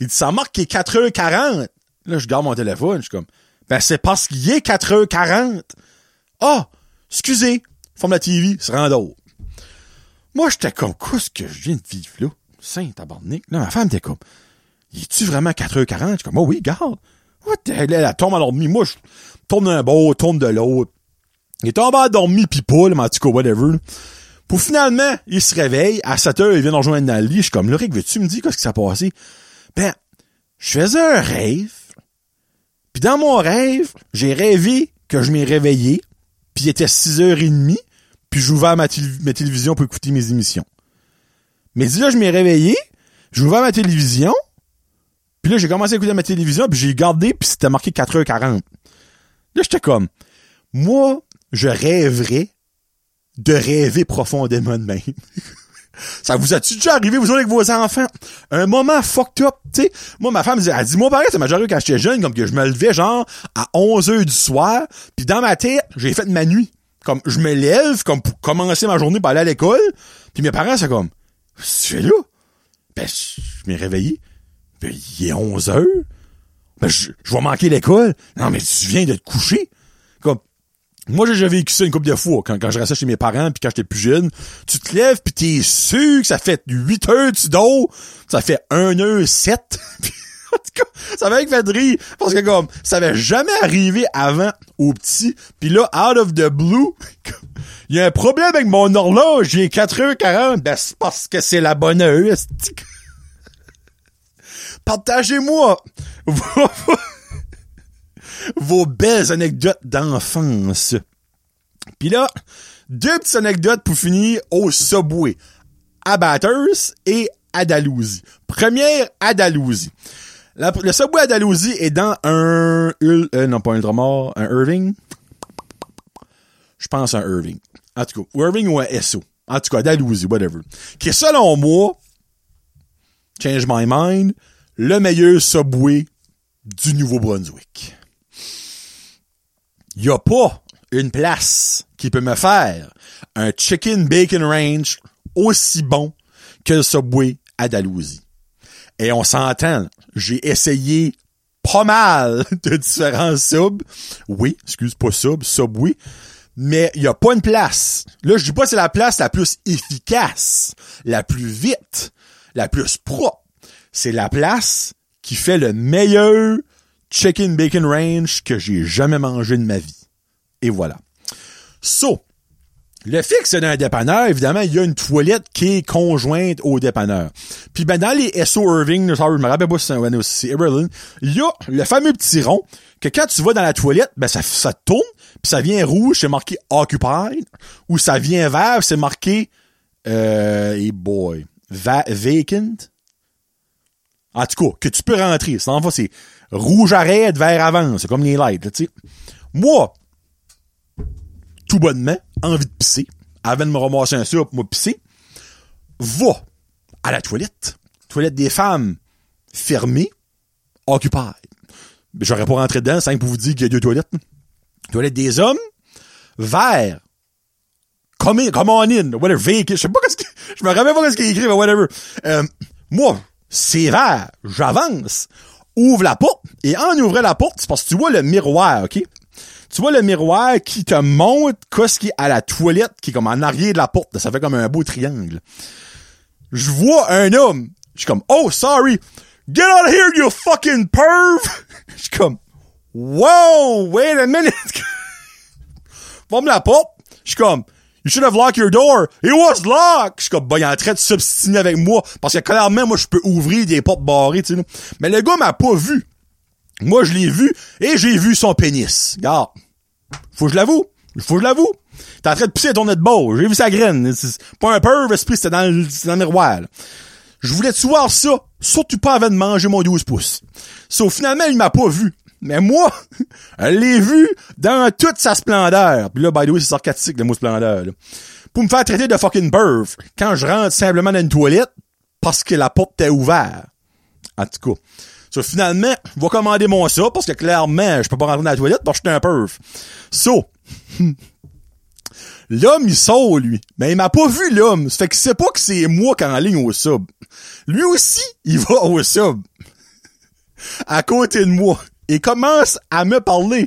Il dit, ça marque qu'il est 4h40. Là, je garde mon téléphone. Je suis comme, ben, c'est parce qu'il est 4h40. Ah, oh, excusez. Forme la TV, se rend d'autres. Moi, j'étais comme, qu'est-ce que je viens de vivre là? Saint tabarnak. Là, ma femme était comme, est tu vraiment 4h40? Je suis comme, oh oui, garde. What the hell? Elle, tombe endormie. Moi, je tourne d'un bord, tourne de l'autre. Il est tombé endormi pis pas, là, mais en tout cas, whatever. Pour finalement, il se réveille. À 7 h il vient nous rejoindre dans le. Je suis comme, Loric, veux-tu me dire qu'est-ce qui s'est passé? Ben, je faisais un rêve. Puis dans mon rêve, j'ai rêvé que je m'ai réveillé. Puis il était 6h30. Puis j'ouvrais ma, ma télévision pour écouter mes émissions. Mais dis là, je m'ai réveillé. J'ouvrais ma télévision. Puis là, j'ai commencé à écouter ma télévision. Puis j'ai gardé. Puis c'était marqué 4h40. Là, j'étais comme, moi, je rêverais de rêver profondément de même. Ça vous a-tu déjà arrivé, vous autres, avec vos enfants? Un moment fucked up, tu sais. Moi, ma femme, elle dit, moi, pareil, ça m'a arrivé quand j'étais jeune, comme que je me levais, genre, à 11 heures du soir, puis dans ma tête, j'ai fait ma nuit. Comme, je me lève, comme, pour commencer ma journée pour aller à l'école, puis mes parents, c'est comme, c'est là? Ben, je m'ai réveillé. Ben, il est 11 heures. Ben, je, je vais manquer l'école. Non, mais tu viens de te coucher. Moi, j'ai déjà vécu ça une couple de fois quand, quand je restais chez mes parents puis quand j'étais plus jeune. Tu te lèves puis t'es sûr que ça fait 8 heures tu dors. Ça fait 1 heure 7. en tout cas, ça m'a fait rire parce que comme, ça avait jamais arrivé avant au petit. Puis là, out of the blue, il y a un problème avec mon horloge. J'ai 4h40. Ben, c'est parce que c'est la bonne heure. Partagez-moi vos belles anecdotes d'enfance. Puis là, deux petites anecdotes pour finir au Subway. À et à Dalhousie. Première, à le Subway à est dans un... Euh, non, pas un Ultramar, un Irving. Je pense un Irving. En tout cas, Irving ou un SO. En tout cas, Dalhousie, whatever. Qui est selon moi, change my mind, le meilleur Subway du Nouveau-Brunswick y a pas une place qui peut me faire un chicken bacon range aussi bon que le Subway à Dalhousie. Et on s'entend, j'ai essayé pas mal de différents subs. Oui, excuse pas sub, Subway. Mais il y a pas une place. Là, je dis pas c'est la place la plus efficace, la plus vite, la plus propre. C'est la place qui fait le meilleur chicken bacon range que j'ai jamais mangé de ma vie. Et voilà. So, le fixe d'un dépanneur, évidemment, il y a une toilette qui est conjointe au dépanneur. Puis ben dans les SO Irving, je me rappelle pas si c'est Everland, il y a le fameux petit rond que quand tu vas dans la toilette, ben ça, ça tourne, puis ça vient rouge, c'est marqué Occupied, ou ça vient vert, c'est marqué euh, boy, vacant. En tout cas, que tu peux rentrer. C'est c'est rouge arrête, vert avance. C'est comme les lights, tu sais. Moi, tout bonnement, envie de pisser, avant de me ramasser un sur pour moi pisser, va à la toilette. Toilette des femmes, fermée, occupée. J'aurais pas rentré dedans, c'est pour vous dire qu'il y a deux toilettes. Toilette des hommes, vert. Come in, come on in, whatever, je sais pas qu'est-ce que, je me rappelle pas ce qu'il écrit, mais whatever. Euh, moi, c'est vert, j'avance, ouvre la porte, et en ouvrant la porte, c'est parce que tu vois le miroir, ok? Tu vois le miroir qui te montre qu'est-ce qui est à la toilette, qui est comme en arrière de la porte, ça fait comme un beau triangle. Je vois un homme, je suis comme, oh, sorry, get out of here, you fucking perv! Je suis comme, wow, wait a minute! Ferme la porte, je suis comme, You should have locked your door. It was locked. Je suis comme, bah, il est en train de s'obstiner avec moi. Parce que clairement, moi, je peux ouvrir des portes barrées, tu sais. Mais le gars m'a pas vu. Moi, je l'ai vu et j'ai vu son pénis. Regarde. Faut que je l'avoue. Faut que je l'avoue. T'es en train de pisser ton nez de beau. J'ai vu sa graine. C'est pas un perv, esprit, c'était dans, le- dans le miroir. là. Je voulais-tu voir ça? Surtout pas avant de manger mon 12 pouces. Sauf finalement, il m'a pas vu. Mais moi, je l'ai vu dans toute sa splendeur. Puis là, by the way, c'est sarcastique, le mot splendeur. là. Pour me faire traiter de fucking perv quand je rentre simplement dans une toilette parce que la porte était ouverte. En tout cas. So, finalement, je vais commander mon ça parce que clairement, je peux pas rentrer dans la toilette parce que je suis un perv. So, l'homme, il sort, lui. Mais il m'a pas vu, l'homme. Ça fait qu'il sait pas que c'est moi qui en ligne au sub. Lui aussi, il va au sub. À côté de moi. Et commence à me parler.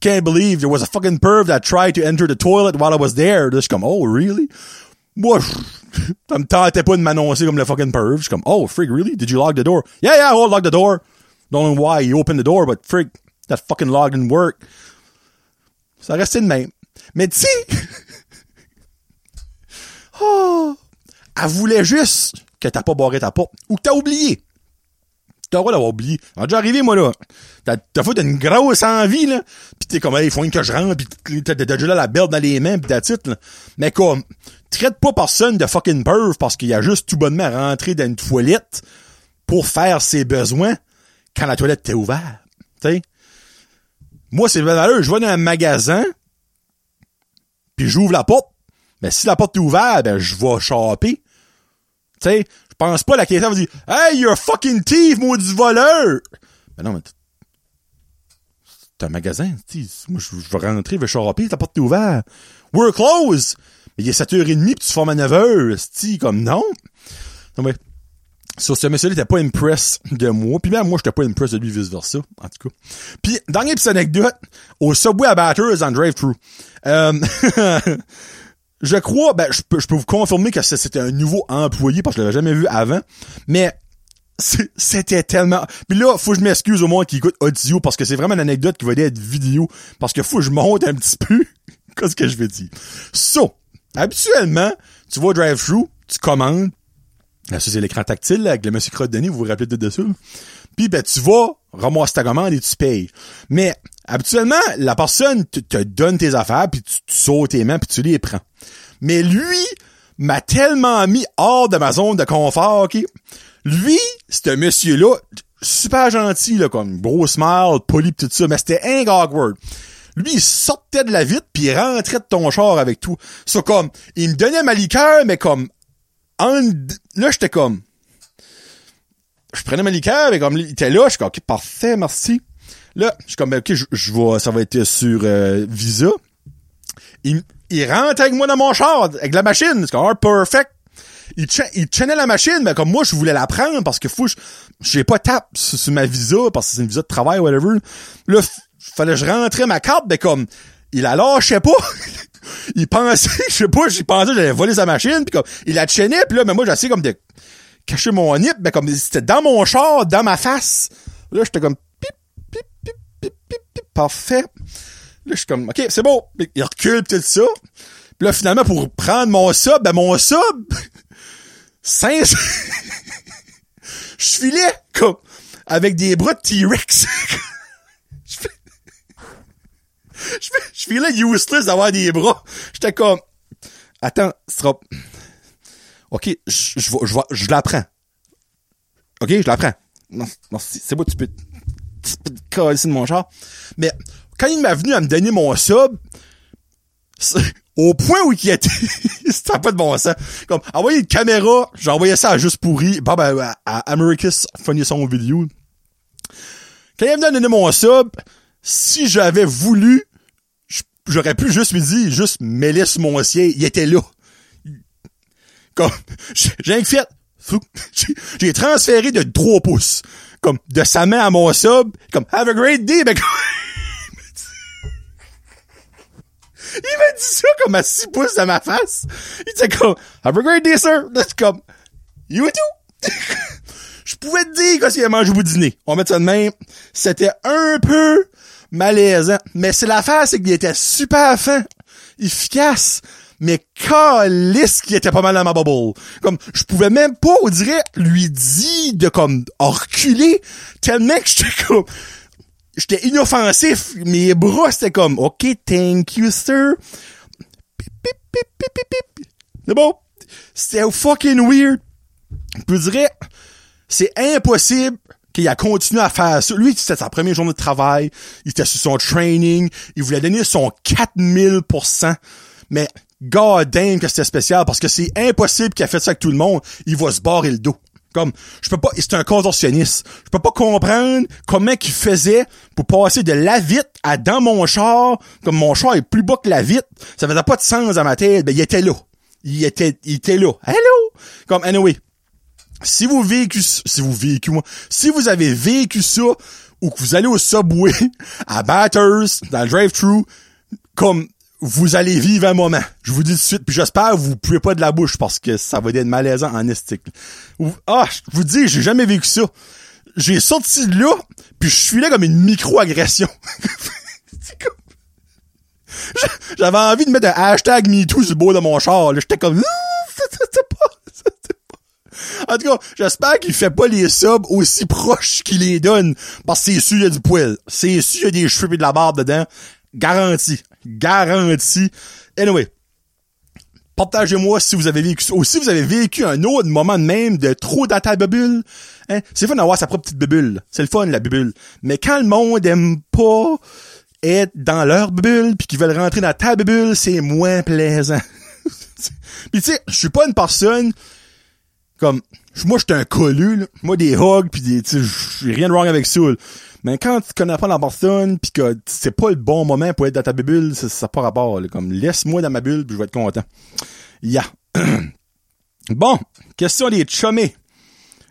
Can't believe there was a fucking perv that tried to enter the toilet while I was there. Là, je suis comme, oh, really? Moi, ça me tentait pas de m'annoncer comme le fucking perv. Je suis comme, oh, frig, really? Did you lock the door? Yeah, yeah, I locked the door. Don't know why he opened the door, but frig, that fucking lock didn't work. Ça restait de même. Mais tu oh, elle voulait juste que t'as pas barré ta porte ou que t'as oublié. Droit d'avoir oublié. Ça déjà arrivé, moi, là. T'as, t'as une grosse envie, là. Pis t'es comme, hey, faut que je rentre, pis t'as, déjà là la belle dans les mains, pis t'as titre, là. Mais comme, traite pas personne de fucking perv parce qu'il a juste tout bonnement rentré dans une toilette pour faire ses besoins quand la toilette était ouverte. Tu sais? Moi, c'est valeur. Je vais dans un magasin, puis j'ouvre la porte. Mais si la porte est ouverte, ben, je vais choper. Tu sais, je pense pas la caissière va dire « Hey, you're a fucking thief, maudit voleur! » Mais non, mais c'est un magasin, tu sais. Moi, je vais rentrer, je vais choper, ta porte est ouverte. We're closed! Mais il est 7h30 pis tu formes à 9h, tu comme non. Non, mais, sur ce monsieur-là, était pas impress de moi. Puis même moi, j'étais pas impress de lui, vice-versa, en tout cas. Puis, dernière petite anecdote, au Subway à Batters en drive-thru. Euh, je crois, ben, je peux, je peux vous confirmer que c'était un nouveau employé parce que je l'avais jamais vu avant. Mais, c'était tellement... Puis là, faut que je m'excuse au moins qui écoute audio parce que c'est vraiment une anecdote qui va être vidéo parce que faut que je monte un petit peu qu'est-ce que je vais dire. So, habituellement, tu vas au drive-thru, tu commandes, Là, ça, c'est l'écran tactile, là, avec le monsieur crotte vous vous rappelez de dessus. Puis, ben, tu vas ramasser ta commande et tu payes. Mais, habituellement, la personne te, donne tes affaires, puis tu, tu sautes tes mains, puis tu les prends. Mais lui m'a tellement mis hors de ma zone de confort, OK? Lui, ce monsieur-là, super gentil, là, comme gros smile, poli tout ça, mais c'était un awkward. Lui, il sortait de la vitre, puis il rentrait de ton char avec tout. Ça, comme, il me donnait ma liqueur, mais comme, là, j'étais comme, je prenais ma liqueur, mais comme, il était là, je suis comme, ok, parfait, merci. Là, je suis comme, ok, je, je vais, ça va être sur euh, Visa. Il, il rentre avec moi dans mon char, avec la machine. C'est comme, ah, perfect. Il, il chaînait la machine, mais comme moi, je voulais la prendre parce que je, j'ai pas tape sur, ma visa, parce que c'est une visa de travail, whatever. Là, fallait que je rentrais ma carte, mais comme, il la lâchait pas. il pensait, je sais pas, j'ai pensé j'allais voler sa machine, puis comme, il la chaînait, puis là, mais moi, j'essayais comme de cacher mon nip, mais comme, c'était dans mon char, dans ma face. Là, j'étais comme, parfait. Là, je suis comme, OK, c'est bon. Il recule tout ça. Puis là, finalement, pour prendre mon sub, ben mon sub, cinq... je filais comme avec des bras de T-Rex. je fais- je filais useless d'avoir des bras. J'étais comme, attends, sera... OK, je, je, je, vais- je la prends. OK, je la prends. Non, non, c'est bon, tu peux, de mon char. Mais quand il m'a venu à me donner mon sub, au point où il était, c'était pas de bon sens. Comme, envoyer une caméra, j'ai envoyé ça à Juste Pourri, bah, ben, à, à Funny Son Vidéo. Quand il est venu me donner mon sub, si j'avais voulu, j'aurais pu juste lui dire, juste mêler sur mon siège, il était là. Comme, j'ai fait. J'ai transféré de 3 pouces. Comme, de sa main à mon sub. Comme, have a great day, ben, Il m'a dit ça comme à 6 pouces de ma face. Il était comme, have a great day, sir. C'est comme, you too. Je pouvais te dire qu'il a mangé au bout du dîner. On mettre ça de même. C'était un peu malaisant. Mais c'est l'affaire, c'est qu'il était super fin, efficace. Mais calisse qui était pas mal dans ma bubble. Comme, je pouvais même pas, on dirait, lui dire de comme reculer, tellement que j'étais comme, j'étais inoffensif. Mes bras, c'était comme, OK, thank you, sir. Pip, pip, pip, pip, pip. C'est bon? C'était fucking weird. Je dirais, c'est impossible qu'il a continué à faire ça. Lui, c'était sa première journée de travail. Il était sur son training. Il voulait donner son 4000%. Mais, god damn que c'était spécial parce que c'est impossible qu'il a fait ça avec tout le monde. Il va se barrer le dos. Comme, je peux pas, c'est un contorsionniste. Je peux pas comprendre comment qu'il faisait pour passer de la vitre à dans mon char, comme mon char est plus bas que la vitre. Ça faisait pas de sens à ma tête. Ben, il était là. Il était, il était là. Hello! Comme, anyway. Si vous vécu, si vous vécu, moi, si vous avez vécu ça, ou que vous allez au Subway, à Batters, dans le drive-thru, comme, vous allez vivre un moment. Je vous dis tout de suite, puis j'espère que vous pouvez pas de la bouche parce que ça va être malaisant en estique. Ah, je vous dis, j'ai jamais vécu ça. J'ai sorti de là, puis je suis là comme une micro-agression. J'avais envie de mettre un hashtag MeToo sur le beau de mon char. J'étais comme... En tout cas, j'espère qu'il fait pas les subs aussi proches qu'il les donne. Parce que c'est sûr, il y a du poil. C'est sûr, il y a des cheveux et de la barbe dedans. Garanti. Garanti. Anyway. Partagez-moi si vous avez vécu ou si vous avez vécu un autre moment de même de trop dans ta bulle. Hein? C'est fun d'avoir sa propre petite bulle. C'est le fun, la bulle. Mais quand le monde aime pas être dans leur bulle puis qu'ils veulent rentrer dans ta bulle, c'est moins plaisant. puis tu sais, je suis pas une personne comme moi j'étais un collu là. moi des hugs puis des j'ai rien de wrong avec ça mais quand tu connais pas la personne puis que c'est pas le bon moment pour être dans ta bulle ça n'a pas rapport comme laisse-moi dans ma bulle puis je vais être content. Yeah. bon. Question des chummés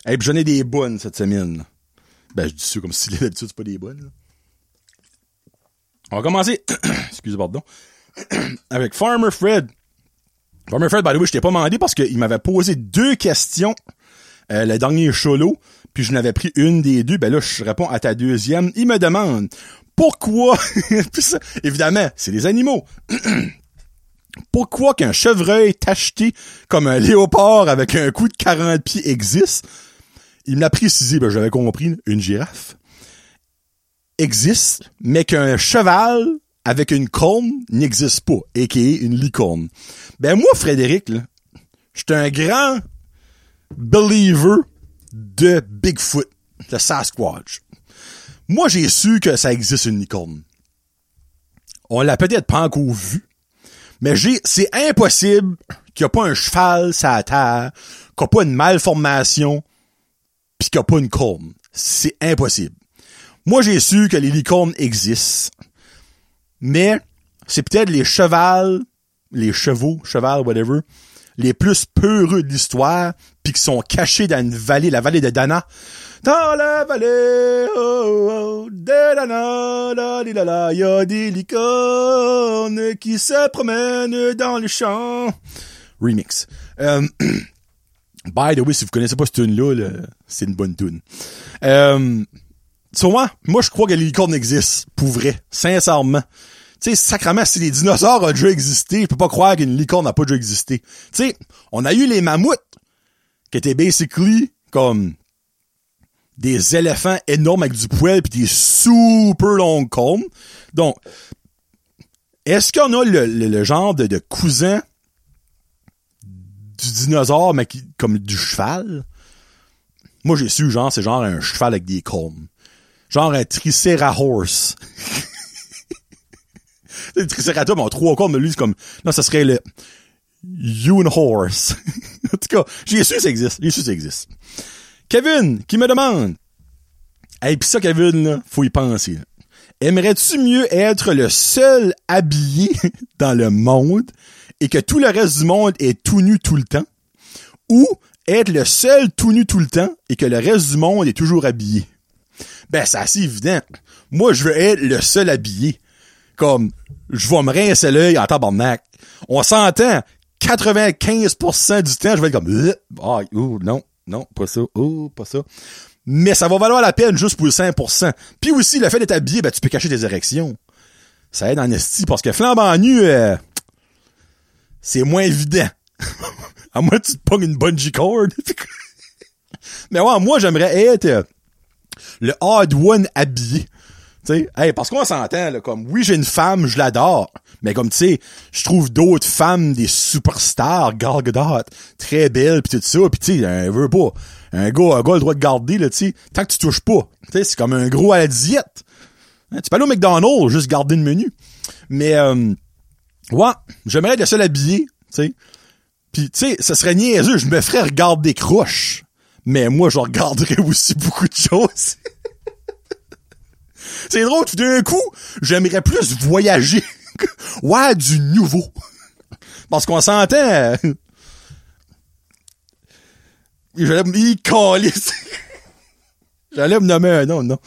hey, j'en ai des bonnes cette semaine. Ben je dis ça comme si d'habitude c'est pas des bonnes on va commencer. Excusez pardon. Avec Farmer Fred. Farmer Fred, by the way, je t'ai pas demandé parce qu'il m'avait posé deux questions euh, le dernier cholo, puis je n'avais pris une des deux. Ben là, je réponds à ta deuxième. Il me demande pourquoi, évidemment, c'est des animaux. pourquoi qu'un chevreuil tacheté comme un léopard avec un coup de 40 pieds existe? Il me l'a précisé, ben j'avais compris, une girafe existe, mais qu'un cheval avec une corne n'existe pas, et qui est une licorne. Ben moi, Frédéric, là, je suis un grand believer de Bigfoot, de Sasquatch. Moi, j'ai su que ça existe une licorne. On l'a peut-être pas encore vu, mais j'ai, c'est impossible qu'il n'y a pas un cheval sur la terre, qu'il n'y a pas une malformation, pis qu'il n'y a pas une corne. C'est impossible. Moi, j'ai su que les licornes existent mais c'est peut-être les chevals, les chevaux, cheval, whatever, les plus peureux de l'histoire, puis qui sont cachés dans une vallée, la vallée de Dana. Dans la vallée oh, oh, de Dana, il y a des licornes qui se promènent dans les champs. Remix. Euh, by the way, si vous connaissez pas cette tune-là, c'est une bonne tune. Euh, moi, moi, je crois que les licornes existent, pour vrai, sincèrement. Tu sais, sacrement, si les dinosaures ont déjà existé, je peux pas croire qu'une licorne n'a pas déjà existé. Tu sais, on a eu les mammouths, qui étaient basically comme des éléphants énormes avec du poil puis des super longues cornes. Donc, est-ce qu'on a le, genre de, de, cousin du dinosaure, mais qui, comme du cheval? Moi, j'ai su, genre, c'est genre un cheval avec des cornes. Genre un Tricerahorse. le Triceratops en trois cornes, mais lui, c'est comme, non, ça serait le Horse. en tout cas, j'ai su ça existe. J'ai su ça existe. Kevin, qui me demande, hey, pis ça, Kevin, là, faut y penser. Aimerais-tu mieux être le seul habillé dans le monde et que tout le reste du monde est tout nu tout le temps? Ou être le seul tout nu tout le temps et que le reste du monde est toujours habillé? Ben, c'est assez évident. Moi, je veux être le seul habillé. Comme, je vais me rincer l'œil en tabarnak. On s'entend, 95% du temps, je vais être comme, ah, oh, non, non, pas ça, oh, pas ça. Mais ça va valoir la peine juste pour le 5%. Puis aussi, le fait d'être habillé, ben, tu peux cacher tes érections. Ça aide en esti, parce que flambant nu, euh, c'est moins évident. à moins que tu te pognes une bungee cord. Mais ouais, moi, j'aimerais être euh, le hard one habillé. Sais, hey, parce qu'on s'entend, comme, oui, j'ai une femme, je l'adore. Mais comme, tu sais, je trouve d'autres femmes, des superstars, Gal Gadot, très belles, pis tout ça, pis tu sais, un veut pas. Un gars, un gars a le droit de garder, là, tu sais, tant que tu touches pas. Tu sais, c'est comme un gros à la diète. Hein, tu peux aller au McDonald's, juste garder le menu. Mais, euh, ouais, j'aimerais être le seul habillé, tu sais. Pis, tu sais, ça serait niaiseux, je me ferais regarder des croches. Mais moi, je regarderais aussi beaucoup de choses. C'est drôle, tout d'un coup, j'aimerais plus voyager. ouais, du nouveau. Parce qu'on s'entend. J'allais me J'allais me nommer un nom, non.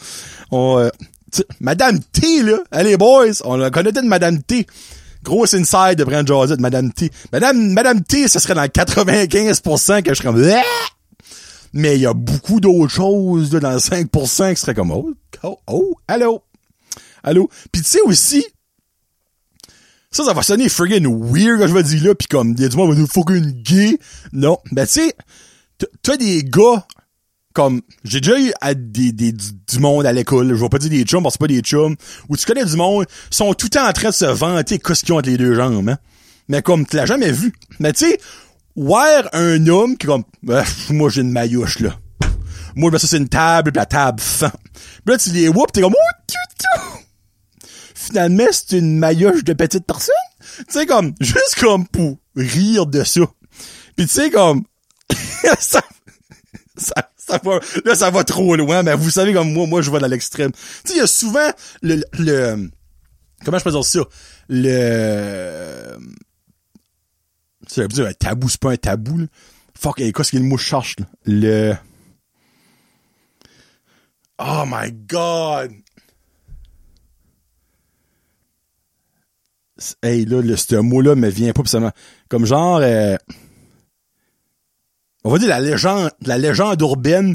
On, euh, Madame T, là. Allez, boys, on la connaît de Madame T. Grosse inside de Brand Josette, Madame T. Madame, Madame T, ce serait dans 95% que je serais comme, mais il y a beaucoup d'autres choses là, dans le 5% qui seraient comme oh, oh, oh, allô? Allô? Puis tu sais aussi, ça, ça va sonner friggin' weird quand je vais dire là, pis comme, il y a du monde va fucking gay. Non. Ben tu sais, t'as des gars comme j'ai déjà eu des, des, du monde à l'école, je vais pas dire des chums parce que c'est pas des chums, où tu connais du monde, sont tout le temps en train de se vanter qu'est-ce qu'ils ont entre les deux jambes, hein. Mais comme tu l'as jamais vu. Mais tu sais, voir un homme qui comme moi j'ai une maillotche là. Moi ben ça c'est une table pis la table fin. Pis là tu les whoops t'es comme oh, Finalement c'est une maillotche de petite personne. Tu sais comme juste comme pour rire de ça. Puis tu sais comme ça, ça, ça va là ça va trop loin mais vous savez comme moi moi je vais dans l'extrême. Tu sais il y a souvent le, le comment je peux dire ça? Le c'est un tabou, c'est pas un tabou, là. Fuck, qu'est-ce que le mot cherche? Le... Oh my god! Hey, là, le, ce mot-là me vient pas, pis ça Comme genre... Euh, on va dire la légende, la légende urbaine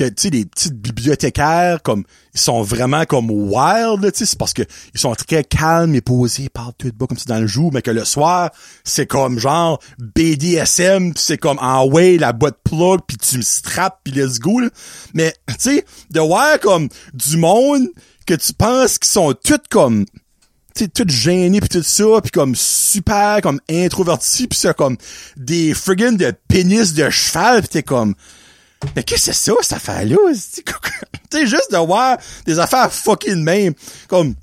que tu sais des petites bibliothécaires comme ils sont vraiment comme wild tu sais c'est parce que ils sont très calmes et posés parlent tout de bas comme ça dans le jour mais que le soir c'est comme genre BDSM c'est comme en way la boîte plug puis tu me straps puis let's go mais tu sais de voir comme du monde que tu penses qu'ils sont toutes comme tu tout gênés puis tout ça puis comme super comme introvertis puis c'est comme des friggin de pénis de cheval puis t'es comme mais qu'est-ce que c'est ça, cette affaire-là? Tu juste de voir des affaires fucking même. Comme,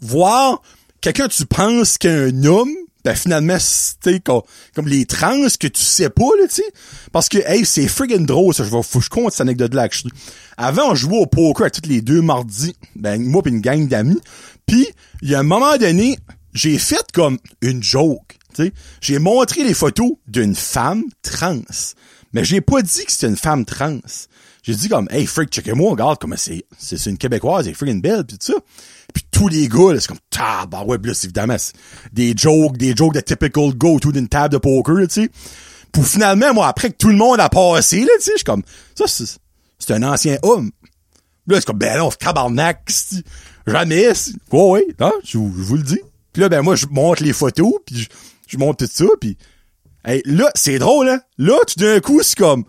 voir quelqu'un tu penses qu'un homme, ben finalement, c'était comme, comme les trans que tu sais pas, là, tu sais. Parce que, hey, c'est friggin' drôle, ça. Je vais, je compte cette anecdote-là, Avant, on jouait au poker à tous les deux mardis. Ben, moi pis une gang d'amis. Puis, il y a un moment donné, j'ai fait comme une joke, tu sais. J'ai montré les photos d'une femme trans. Mais j'ai pas dit que c'était une femme trans. J'ai dit comme, hey, freak, checkez-moi, regarde comment c'est, c'est une Québécoise, elle est freaking belle, pis tout ça. Puis tous les gars, là, c'est comme, ah, bah ouais, plus évidemment, des jokes, des jokes de typical go-to d'une table de poker, tu sais. Pour finalement, moi, après que tout le monde a passé, là, tu sais, je suis comme, ça, c'est, c'est un ancien homme. Là, c'est comme, ben non, tabarnak, jamais, ouais, ouais, hein, je, vous le dis. Puis là, ben moi, je montre les photos, puis je, montre tout ça, puis Hey, là, c'est drôle, hein? Là, tout d'un coup, c'est comme,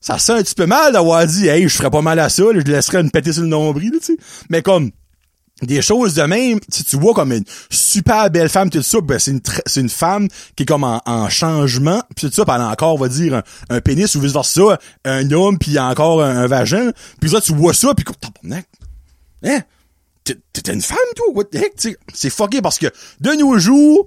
ça sent un petit peu mal d'avoir dit, hey, je ferais pas mal à ça, je laisserais une péter sur le nombril, tu sais. Mais comme, des choses de même, si tu vois comme une super belle femme, tout ça, ben c'est une une femme qui est comme en, changement, puis tout ça, puis elle a encore, on va dire, un, pénis ou vice versa, un homme, puis encore un, vagin, puis ça, tu vois ça, puis comme, tabarnak, hein? T'es une femme, toi? What the heck? C'est fucké parce que, de nos jours,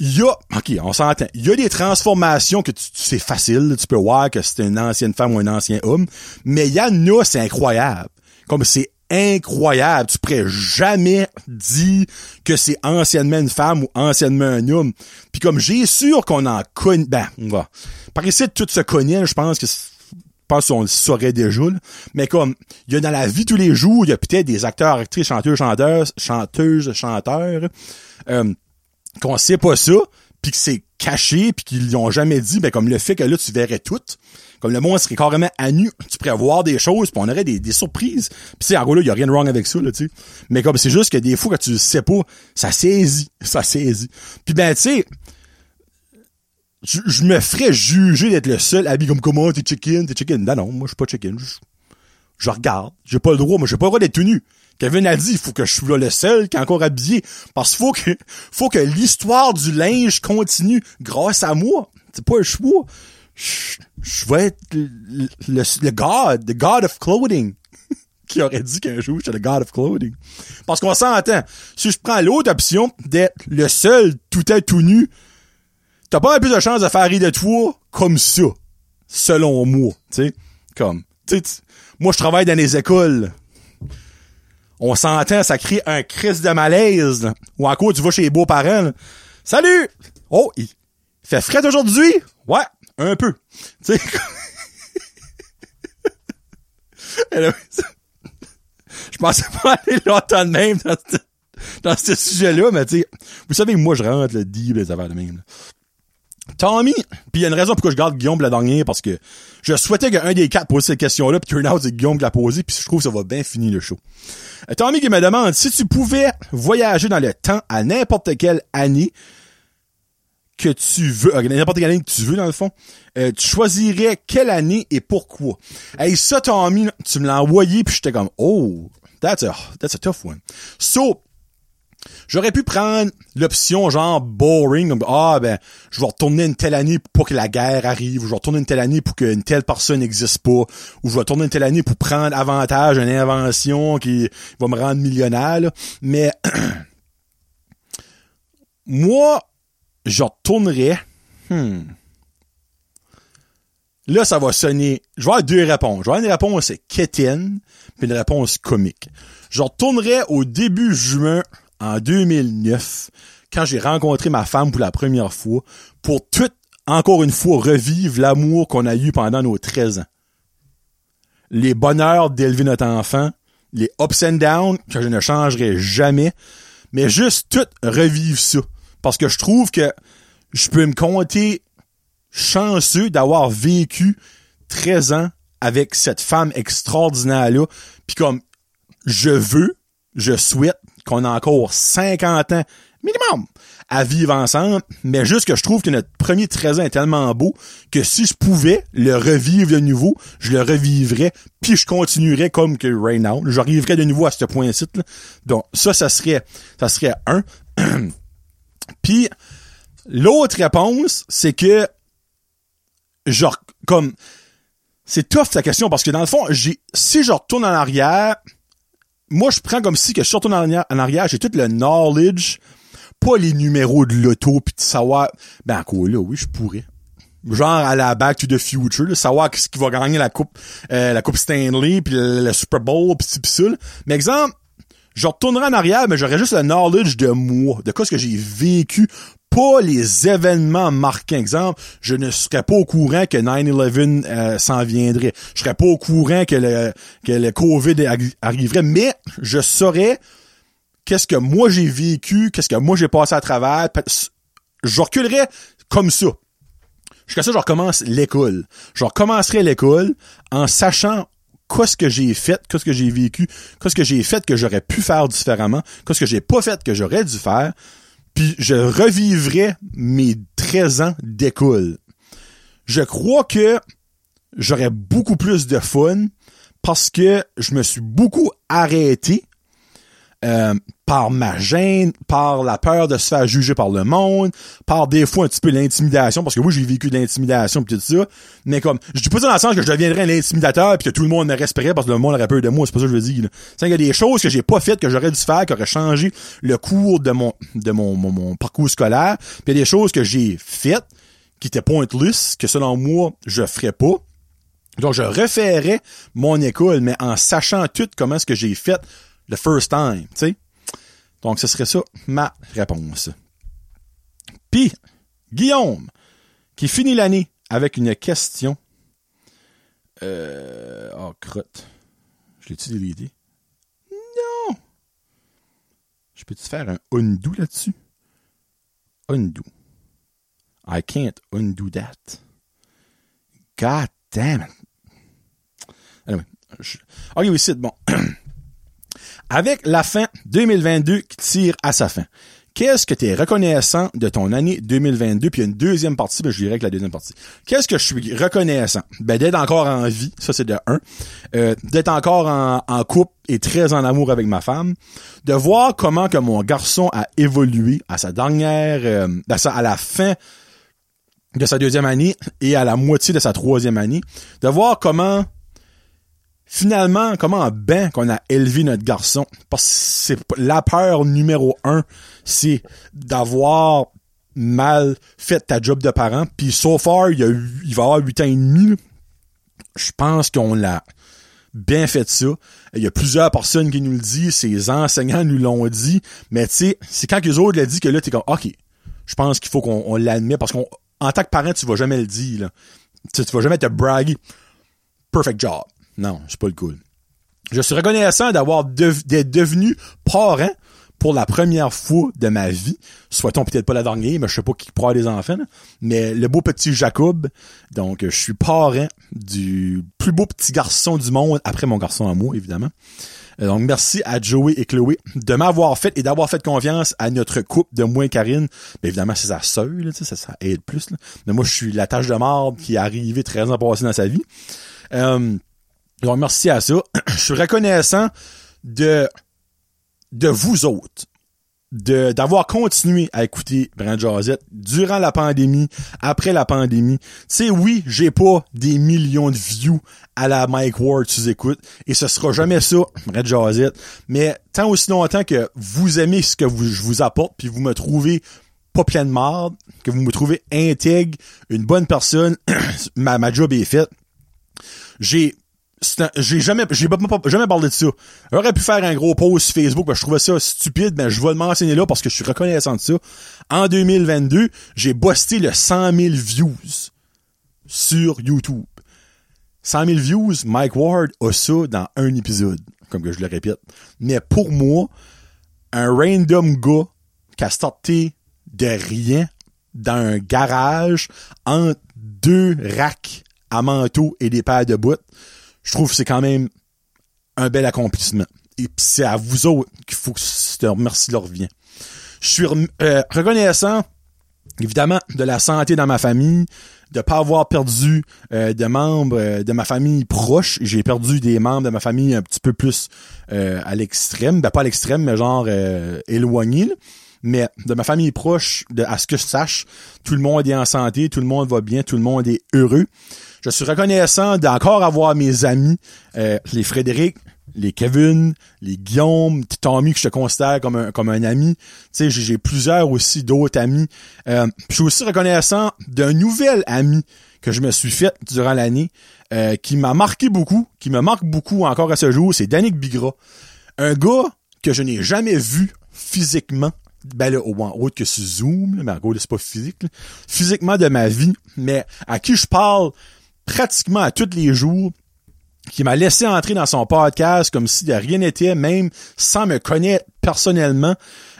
il y a, ok, on s'entend, il y a des transformations que tu, c'est facile, tu peux voir que c'est une ancienne femme ou un ancien homme, mais il y en a, c'est incroyable. Comme c'est incroyable, tu pourrais jamais dire que c'est anciennement une femme ou anciennement un homme. Puis comme j'ai sûr qu'on en connaît, ben, on va, par ici, tout se connaît, je pense que pense qu'on le saurait déjà, mais comme, il y a dans la vie tous les jours, il y a peut-être des acteurs, actrices, chanteurs, chanteuses, chanteuses, chanteurs, qu'on sait pas ça, puis que c'est caché, puis qu'ils l'ont jamais dit, ben comme le fait que là, tu verrais tout, comme le monde serait carrément à nu, tu pourrais voir des choses, puis on aurait des, surprises. Puis c'est en gros là, y a rien de wrong avec ça, là, tu sais. Mais comme c'est juste que des fois, que tu sais pas, ça saisit, ça saisit. Puis ben, tu sais, je, me ferais juger d'être le seul habillé comme comment t'es chicken, t'es chicken. Non, non, moi je suis pas chicken. Je, je regarde. J'ai pas le droit, moi j'ai pas le droit d'être tenu. Kevin a dit, il faut que je sois le seul qui est encore habillé. Parce qu'il faut que, faut que l'histoire du linge continue grâce à moi. C'est pas un choix. Je, je vais être le, le, le God, the God of clothing. qui aurait dit qu'un jour j'étais le God of clothing. Parce qu'on s'entend. Si je prends l'autre option d'être le seul tout est tout nu, t'as pas plus de chance de faire rire de toi comme ça. Selon moi. Tu. Comme. Tu sais, moi je travaille dans les écoles on s'entend, ça crée un crise de malaise. Ou encore, tu vas chez les beaux-parents. Salut! Oh, il fait frais aujourd'hui? Ouais, un peu. Tu sais, je pensais pas aller longtemps de même dans ce, dans ce sujet-là, mais tu sais, vous savez, moi, je rentre le deep, les affaires de même. là. Tommy, puis il y a une raison pourquoi je garde Guillaume la dernière, parce que je souhaitais qu'un des quatre pose cette question-là, puis turn out, c'est Guillaume qui l'a posé, puis je trouve que ça va bien finir le show. Euh, Tommy qui me demande si tu pouvais voyager dans le temps à n'importe quelle année que tu veux, euh, n'importe quelle année que tu veux dans le fond, euh, tu choisirais quelle année et pourquoi? Hey, ça Tommy, tu me l'as envoyé puis j'étais comme oh, that's a that's a tough one. So J'aurais pu prendre l'option genre boring, comme ah ben je vais retourner une telle année pour que la guerre arrive, ou je vais retourner une telle année pour qu'une telle personne n'existe pas, ou je vais retourner une telle année pour prendre avantage d'une invention qui va me rendre millionnaire. là. Mais moi, je retournerais. Hmm. Là, ça va sonner. Je vais avoir deux réponses. Je vais avoir une réponse quétaine, puis une réponse comique. Je retournerais au début juin en 2009, quand j'ai rencontré ma femme pour la première fois, pour tout, encore une fois, revivre l'amour qu'on a eu pendant nos 13 ans. Les bonheurs d'élever notre enfant, les ups and downs que je ne changerai jamais, mais juste tout revivre ça. Parce que je trouve que je peux me compter chanceux d'avoir vécu 13 ans avec cette femme extraordinaire-là. Puis comme je veux, je souhaite qu'on a encore 50 ans minimum à vivre ensemble, mais juste que je trouve que notre premier 13 ans est tellement beau que si je pouvais le revivre de nouveau, je le revivrais, puis je continuerais comme que right now. J'arriverais de nouveau à ce point-ci. Donc ça, ça serait, ça serait un. puis l'autre réponse, c'est que genre comme c'est tough ta question parce que dans le fond, j'ai si je retourne en arrière, moi je prends comme si que je retourne en arrière, en arrière, j'ai tout le knowledge, pas les numéros de l'auto puis de savoir ben quoi là, oui, je pourrais. Genre à la Back to the Future, là, savoir qui va gagner la coupe euh, la coupe Stanley puis le, Super Bowl puis pis ça. Mais exemple, je retournerai en arrière, mais j'aurais juste le knowledge de moi, de quoi ce que j'ai vécu, pas les événements marquants. Exemple, je ne serais pas au courant que 9-11 euh, s'en viendrait. Je serais pas au courant que le, que le COVID arri- arriverait, mais je saurais qu'est-ce que moi j'ai vécu, qu'est-ce que moi j'ai passé à travers. Je reculerais comme ça. Jusqu'à ça, je recommence l'école. Je recommencerai l'école en sachant qu'est-ce que j'ai fait, qu'est-ce que j'ai vécu, qu'est-ce que j'ai fait que j'aurais pu faire différemment, qu'est-ce que j'ai pas fait que j'aurais dû faire, puis je revivrai mes 13 ans d'école. Je crois que j'aurais beaucoup plus de fun parce que je me suis beaucoup arrêté euh, par ma gêne, par la peur de se faire juger par le monde, par des fois un petit peu l'intimidation, parce que moi j'ai vécu de l'intimidation pis tout ça, mais comme, je dis pas ça dans le sens que je deviendrais un intimidateur puis que tout le monde me respecterait parce que le monde aurait peur de moi, c'est pas ça que je veux dire. C'est y a des choses que j'ai pas faites, que j'aurais dû faire, qui auraient changé le cours de mon parcours scolaire, puis il y a des choses que j'ai faites qui étaient pointless, que selon moi, je ferais pas. Donc, je referais mon école, mais en sachant tout comment est-ce que j'ai fait le first time, tu sais. Donc, ce serait ça ma réponse. Puis, Guillaume, qui finit l'année avec une question. Euh, oh, crotte. Je l'ai-tu délité? Non! Je peux-tu faire un undo là-dessus? Undo. I can't undo that. God damn it. Anyway, je... Ok, oui, c'est bon. Avec la fin 2022 qui tire à sa fin, Qu'est-ce que tu es reconnaissant de ton année 2022? Puis y a une deuxième partie, ben, je dirais que la deuxième partie. Qu'est-ce que je suis reconnaissant? Ben, d'être encore en vie, ça c'est de un. Euh, d'être encore en, en couple et très en amour avec ma femme. De voir comment que mon garçon a évolué à sa dernière, euh, à la fin de sa deuxième année et à la moitié de sa troisième année. De voir comment finalement, comment ben qu'on a élevé notre garçon? Parce que c'est la peur numéro un, c'est d'avoir mal fait ta job de parent. Puis so far, il, a, il va avoir huit ans et demi. Je pense qu'on l'a bien fait ça. Il y a plusieurs personnes qui nous le disent, ses enseignants nous l'ont dit, mais tu sais, c'est quand les autres l'ont dit que là, t'es comme, OK, je pense qu'il faut qu'on l'admette, parce qu'en tant que parent, tu vas jamais le dire, là. Tu, tu vas jamais te braguer. Perfect job. Non, c'est pas le cool. Je suis reconnaissant d'avoir d'être devenu parent pour la première fois de ma vie. Soit-on peut-être pas la dernière, mais je sais pas qui pourra des enfants. Mais le beau petit Jacob. Donc, je suis parent du plus beau petit garçon du monde, après mon garçon à moi, évidemment. Euh, donc, merci à Joey et Chloé de m'avoir fait et d'avoir fait confiance à notre couple de moi et Karine. Mais évidemment, c'est sa sœur, ça, ça aide plus. Mais moi, je suis la tâche de marde qui est arrivée très ans passé dans sa vie. Euh, donc, merci à ça. Je suis reconnaissant de, de vous autres, de, d'avoir continué à écouter Brand Josette durant la pandémie, après la pandémie. Tu sais, oui, j'ai pas des millions de views à la Mike Ward tu écoutes, et ce sera jamais ça, Brand Josette. Mais tant aussi longtemps que vous aimez ce que je vous apporte, puis vous me trouvez pas plein de marde, que vous me trouvez intègre, une bonne personne, ma, ma job est faite. J'ai j'ai jamais j'ai jamais parlé de ça. J'aurais pu faire un gros post sur Facebook, mais je trouvais ça stupide, mais je vais le mentionner là parce que je suis reconnaissant de ça. En 2022, j'ai busté le 100 000 views sur YouTube. 100 000 views, Mike Ward a ça dans un épisode, comme que je le répète. Mais pour moi, un random gars qui a starté de rien dans un garage entre deux racks à manteau et des paires de bottes, je trouve que c'est quand même un bel accomplissement. Et c'est à vous autres qu'il faut que ce remercie leur vient. Je suis euh, reconnaissant, évidemment, de la santé dans ma famille, de pas avoir perdu euh, de membres euh, de ma famille proche. J'ai perdu des membres de ma famille un petit peu plus à l'extrême. Ben, pas à l'extrême, mais genre éloigné. Mais de ma famille proche, de, à ce que je sache, tout le monde est en santé, tout le monde va bien, tout le monde est heureux. Je suis reconnaissant d'encore avoir mes amis, euh, les Frédéric, les Kevin, les Guillaume, Tommy que je te considère comme un, comme un ami. Tu sais, j'ai plusieurs aussi d'autres amis. Euh, je suis aussi reconnaissant d'un nouvel ami que je me suis fait durant l'année, euh, qui m'a marqué beaucoup, qui me marque beaucoup encore à ce jour, c'est Danick Bigra. Un gars que je n'ai jamais vu physiquement, ben là, au moins autre que sur Zoom, mais en gros, c'est pas physique, physiquement de ma vie, mais à qui je parle pratiquement à tous les jours, qui m'a laissé entrer dans son podcast comme si de rien n'était, même sans me connaître personnellement.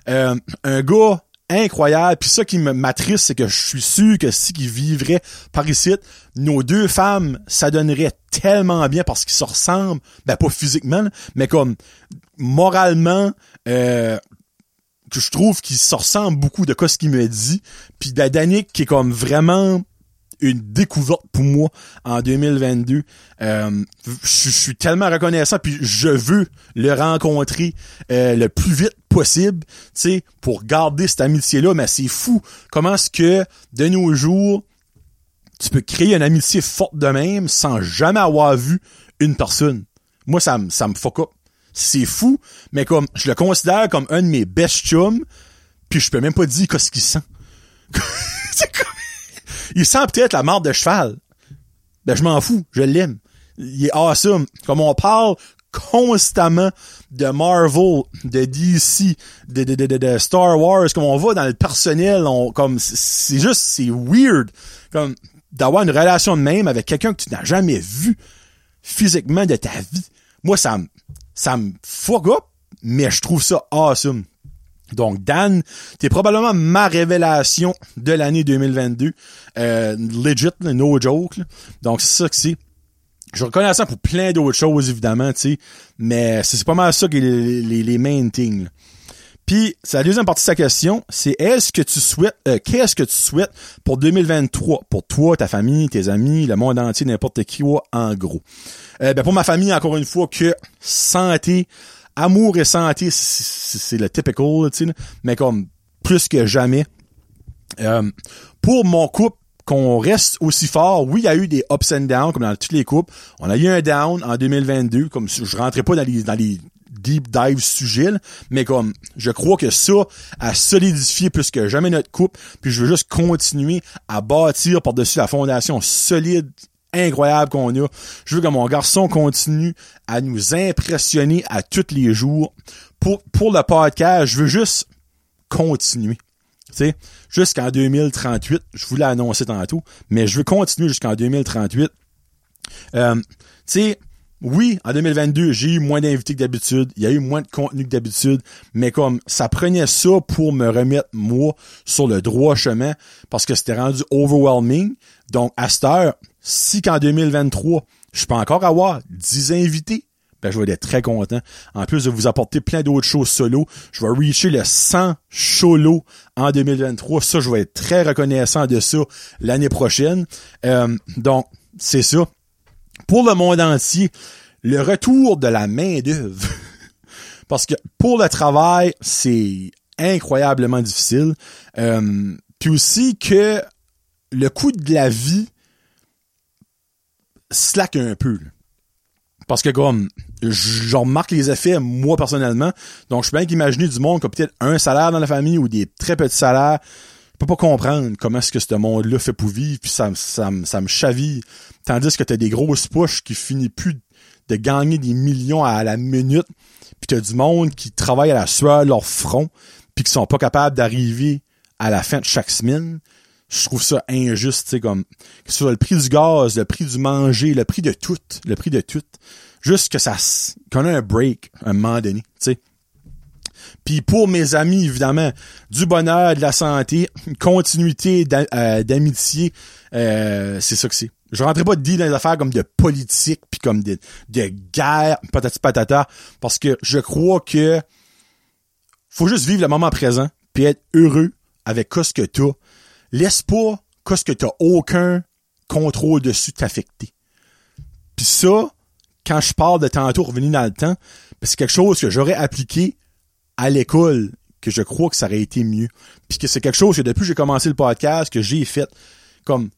Euh, un gars incroyable. Puis ça qui m'attriste, c'est que je suis sûr que si qu'il vivrait par ici, nos deux femmes, ça donnerait tellement bien parce qu'ils se ressemblent, ben pas physiquement, mais comme moralement, euh, que je trouve qu'ils se ressemblent beaucoup de ce qu'il me dit. Puis Danick qui est comme vraiment une découverte pour moi en 2022. Euh, je suis tellement reconnaissant, puis je veux le rencontrer euh, le plus vite possible, tu sais, pour garder cette amitié-là. Mais c'est fou comment est-ce que de nos jours, tu peux créer une amitié forte de même sans jamais avoir vu une personne. Moi, ça me ça me fuck up. C'est fou, mais comme je le considère comme un de mes best chums, puis je peux même pas dire qu'est-ce qu'il sent. c'est comme il sent peut-être la marde de cheval. Ben, je m'en fous. Je l'aime. Il est awesome. Comme on parle constamment de Marvel, de DC, de, de, Star Wars, comme on va dans le personnel, on, comme, c'est juste, c'est weird. Comme, d'avoir une relation de même avec quelqu'un que tu n'as jamais vu physiquement de ta vie. Moi, ça me, ça me fuck mais je trouve ça awesome. Donc, Dan, t'es probablement ma révélation de l'année 2022. Euh, legit, no joke. Donc, c'est ça que c'est. Je reconnais ça pour plein d'autres choses, évidemment, tu sais. Mais c'est pas mal ça qui est les, les, main things. Puis, la deuxième partie de sa question, c'est est-ce que tu souhaites, euh, qu'est-ce que tu souhaites pour 2023, pour toi, ta famille, tes amis, le monde entier, n'importe qui, en gros? Euh, ben pour ma famille, encore une fois, que santé, amour et santé, c'est le typical, tu sais, mais comme plus que jamais. Euh, pour mon couple, qu'on reste aussi fort. Oui, il y a eu des ups and downs, comme dans toutes les coupes. On a eu un down en 2022, comme je rentrais pas dans les, dans les deep dive sujets, mais comme je crois que ça a solidifié plus que jamais notre coupe, puis je veux juste continuer à bâtir par-dessus la fondation solide incroyable qu'on a. Je veux que mon garçon continue à nous impressionner à tous les jours. Pour, pour le podcast, je veux juste continuer. Tu sais, jusqu'en 2038, je vous l'ai annoncé tantôt, mais je veux continuer jusqu'en 2038. Euh, tu sais, oui, en 2022, j'ai eu moins d'invités que d'habitude, il y a eu moins de contenu que d'habitude, mais comme ça prenait ça pour me remettre moi sur le droit chemin parce que c'était rendu overwhelming. Donc à cette heure, si qu'en 2023, je peux encore avoir 10 invités, ben, je vais être très content. En plus de vous apporter plein d'autres choses solo, je vais reacher le 100 solo en 2023. Ça, je vais être très reconnaissant de ça l'année prochaine. Euh, donc, c'est ça pour le monde entier, le retour de la main-d'œuvre. Parce que pour le travail, c'est incroyablement difficile. Euh, puis aussi que le coût de la vie slack un peu. Parce que comme je remarque les effets moi personnellement, donc je peux bien imaginer du monde qui a peut-être un salaire dans la famille ou des très petits salaires peux pas comprendre comment est-ce que ce monde-là fait pour vivre, puis ça, me chaville. Tandis que t'as des grosses poches qui finissent plus de gagner des millions à la minute, puis t'as du monde qui travaille à la sueur leur front, puis qui sont pas capables d'arriver à la fin de chaque semaine. Je trouve ça injuste, tu sais, comme que ce soit le prix du gaz, le prix du manger, le prix de tout, le prix de tout. Juste que ça qu'on a un break un moment donné, tu sais. Puis pour mes amis, évidemment, du bonheur, de la santé, une continuité euh, d'amitié, euh, c'est ça que c'est. Je rentrerai pas dire dans les affaires comme de politique, puis comme de, de guerre, patati patata, parce que je crois que faut juste vivre le moment présent, puis être heureux avec ce que t'as. Laisse pas ce que t'as aucun contrôle dessus t'affecter. Puis ça, quand je parle de tantôt revenir dans le temps, ben, c'est quelque chose que j'aurais appliqué à l'école que je crois que ça aurait été mieux. Puis que c'est quelque chose que depuis que j'ai commencé le podcast, que j'ai fait. Comme,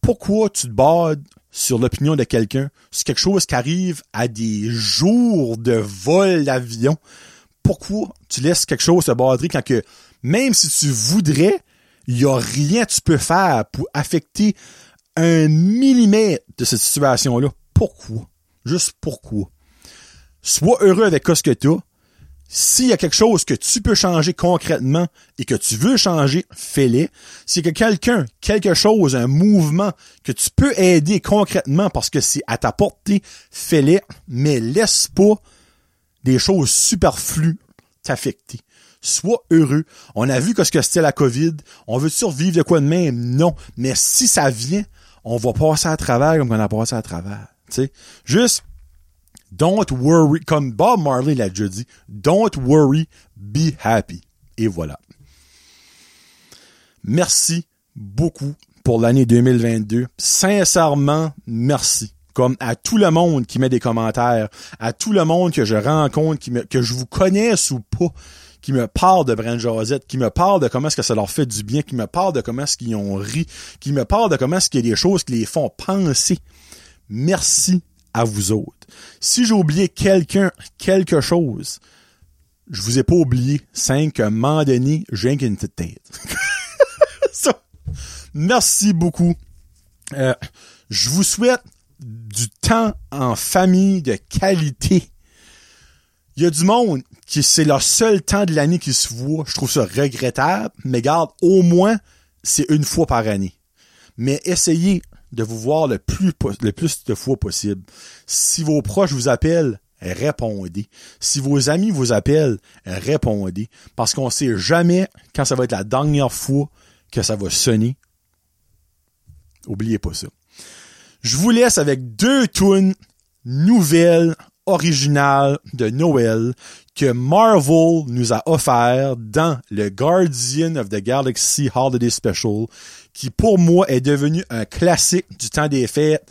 pourquoi tu te bades sur l'opinion de quelqu'un? C'est quelque chose qui arrive à des jours de vol d'avion. Pourquoi tu laisses quelque chose se bader quand que, même si tu voudrais, il y a rien que tu peux faire pour affecter un millimètre de cette situation-là. Pourquoi? Juste pourquoi? Sois heureux avec ce que tu as, s'il y a quelque chose que tu peux changer concrètement et que tu veux changer, fais-le. S'il y a quelqu'un, quelque chose, un mouvement que tu peux aider concrètement parce que c'est à ta portée, fais-le, mais laisse pas des choses superflues t'affecter. Sois heureux. On a vu que ce que c'était la COVID. On veut survivre de quoi de même? Non. Mais si ça vient, on va passer à travers comme on a passé à travers. sais, Juste Don't worry, comme Bob Marley l'a déjà dit, don't worry, be happy. Et voilà. Merci beaucoup pour l'année 2022. Sincèrement, merci. Comme à tout le monde qui met des commentaires, à tout le monde que je rencontre, que je vous connaisse ou pas, qui me parle de Brand Josette, qui me parle de comment est-ce que ça leur fait du bien, qui me parle de comment est-ce qu'ils ont ri, qui me parle de comment est-ce qu'il y a des choses qui les font penser. Merci à vous autres. Si j'ai oublié quelqu'un, quelque chose, je vous ai pas oublié. Cinq, un moment donné, j'ai une petite tête. merci beaucoup. Euh, je vous souhaite du temps en famille de qualité. Il y a du monde qui c'est leur seul temps de l'année qui se voit. Je trouve ça regrettable, mais garde, au moins, c'est une fois par année. Mais essayez de vous voir le plus, le plus de fois possible. Si vos proches vous appellent, répondez. Si vos amis vous appellent, répondez. Parce qu'on sait jamais quand ça va être la dernière fois que ça va sonner. Oubliez pas ça. Je vous laisse avec deux tunes nouvelles original de Noël que Marvel nous a offert dans le Guardian of the Galaxy Holiday Special, qui pour moi est devenu un classique du temps des fêtes.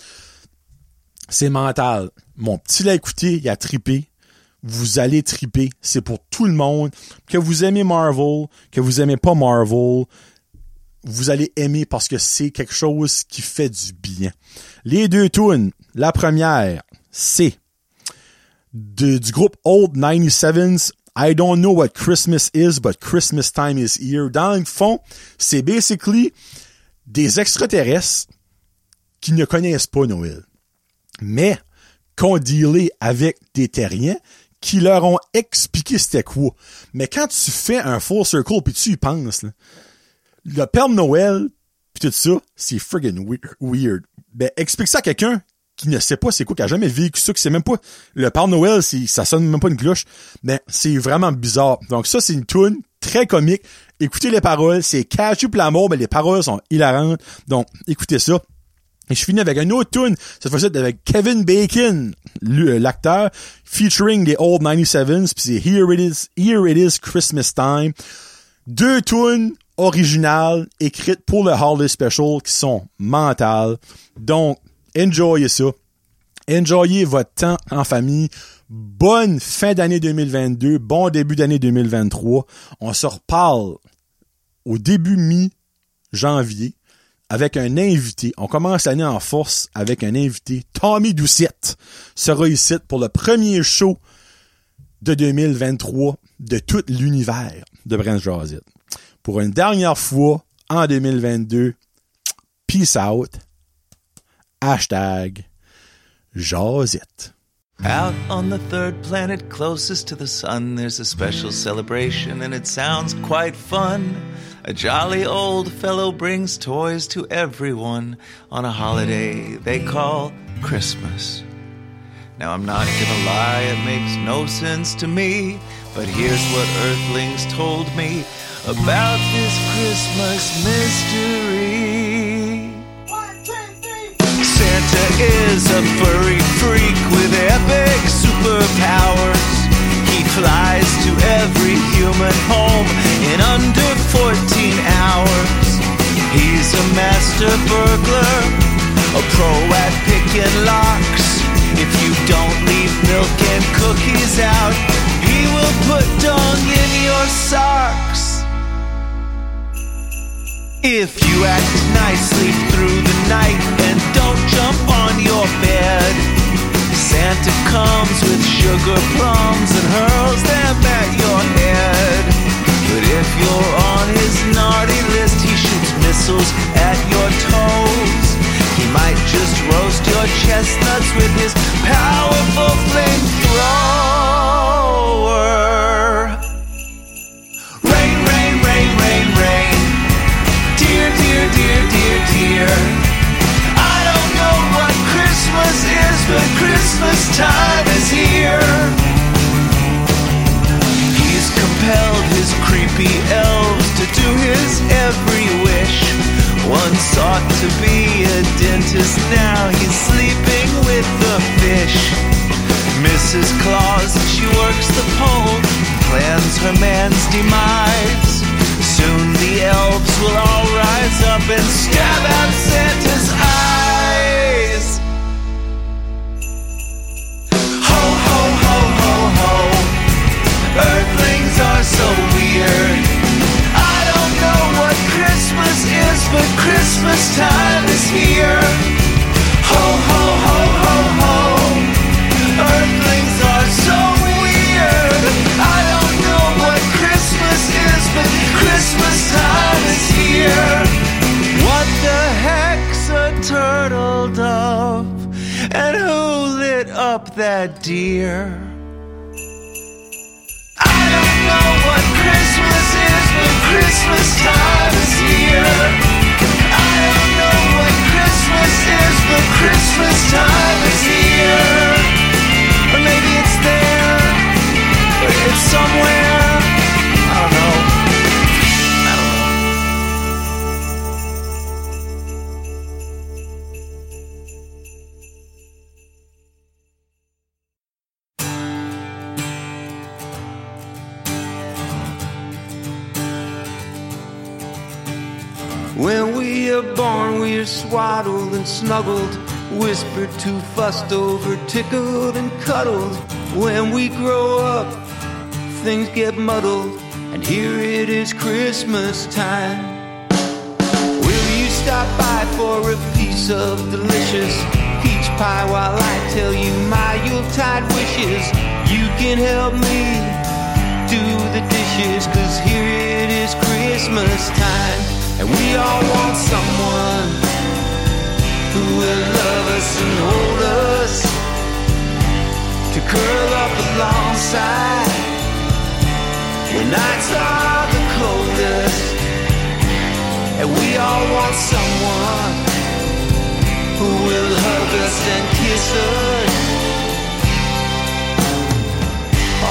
C'est mental. Mon petit l'a écouté, il a tripé. Vous allez triper. C'est pour tout le monde. Que vous aimez Marvel, que vous aimez pas Marvel, vous allez aimer parce que c'est quelque chose qui fait du bien. Les deux tunes. La première, c'est du groupe Old 97s. I don't know what Christmas is, but Christmas time is here. Dans le fond, c'est basically des extraterrestres qui ne connaissent pas Noël. Mais, qu'on dealé avec des terriens qui leur ont expliqué c'était quoi. Mais quand tu fais un full circle puis tu y penses, le Père Noël puis tout ça, c'est friggin' weird. Ben, explique ça à quelqu'un qui ne sait pas c'est quoi, qui a jamais vécu ça, qui sait même pas. Le Père Noël, ça sonne même pas une cloche. Mais c'est vraiment bizarre. Donc ça, c'est une tune très comique. Écoutez les paroles, c'est cash pour l'amour, mais les paroles sont hilarantes. Donc, écoutez ça. Et je finis avec un autre tune, cette fois-ci avec Kevin Bacon, euh, l'acteur, featuring the Old 97s, puis c'est Here It Is, Here It Is Christmas Time. Deux tunes originales, écrites pour le Holiday Special, qui sont mentales. Donc, enjoyez ça. Enjoyez votre temps en famille. Bonne fin d'année 2022, bon début d'année 2023. On se reparle au début mi-janvier avec un invité. On commence l'année en force avec un invité. Tommy Doucette sera ici pour le premier show de 2023 de tout l'univers de Brent Jazit. Pour une dernière fois en 2022, peace out. Hashtag Jazit. Out on the third planet closest to the sun, there's a special celebration and it sounds quite fun. A jolly old fellow brings toys to everyone on a holiday they call Christmas. Now, I'm not gonna lie, it makes no sense to me, but here's what Earthlings told me about this Christmas mystery. Santa is a furry freak with epic superpowers. He flies to every human home in under 14 hours. He's a master burglar, a pro at picking locks. If you don't leave milk and cookies out, he will put dung in your socks. If you act nicely through the night and jump on your bed, Santa comes with sugar plums and hurls them at your head. But if you're on his naughty list, he shoots missiles at your toes. He might just roast your chestnuts with his powerful flamethrower. But Christmas time is here. He's compelled his creepy elves to do his every wish. One sought to be a dentist, now he's sleeping with the fish. Mrs. Claus, she works the pole, plans her man's demise. Soon the elves will all rise up and stab out Santa's eyes. Snuggled, whispered to, fussed over, tickled and cuddled. When we grow up, things get muddled, and here it is Christmas time. Will you stop by for a piece of delicious peach pie while I tell you my Yuletide wishes? You can help me do the dishes, cause here it is Christmas time, and we all want someone who will love us and hold us to curl up alongside when nights are the coldest, and we all want someone who will hug us and kiss us.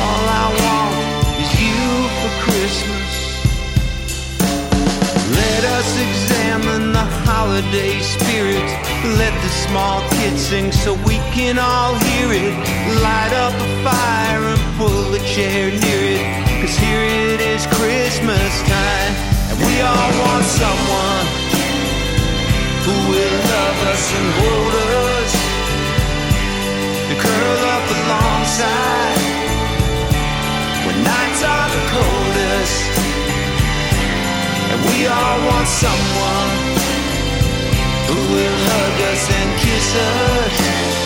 All I want is you for Christmas. Let us examine the holiday spirit. Let the small kids sing so we can all hear it. Light up a fire and pull a chair near it. Cause here it is Christmas time. And we all want someone who will love us and hold us. To curl up alongside when nights are the coldest. And we all want someone who will hug us and kiss us.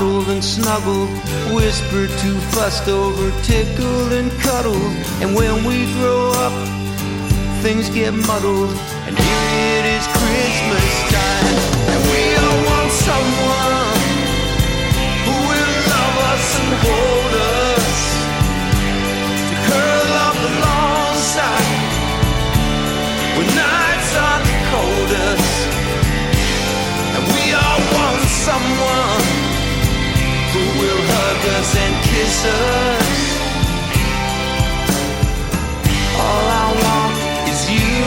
Swaddled and snuggled, whispered to, fussed over, tickled and cuddled. And when we grow up, things get muddled. And here will hug us and kiss us. All I want is you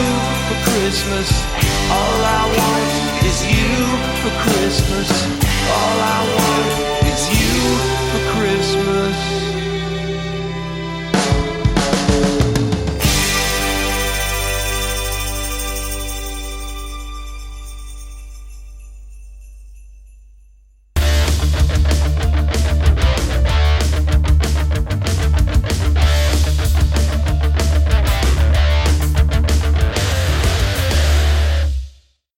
for Christmas. All I want is you for Christmas. All I want is you for Christmas.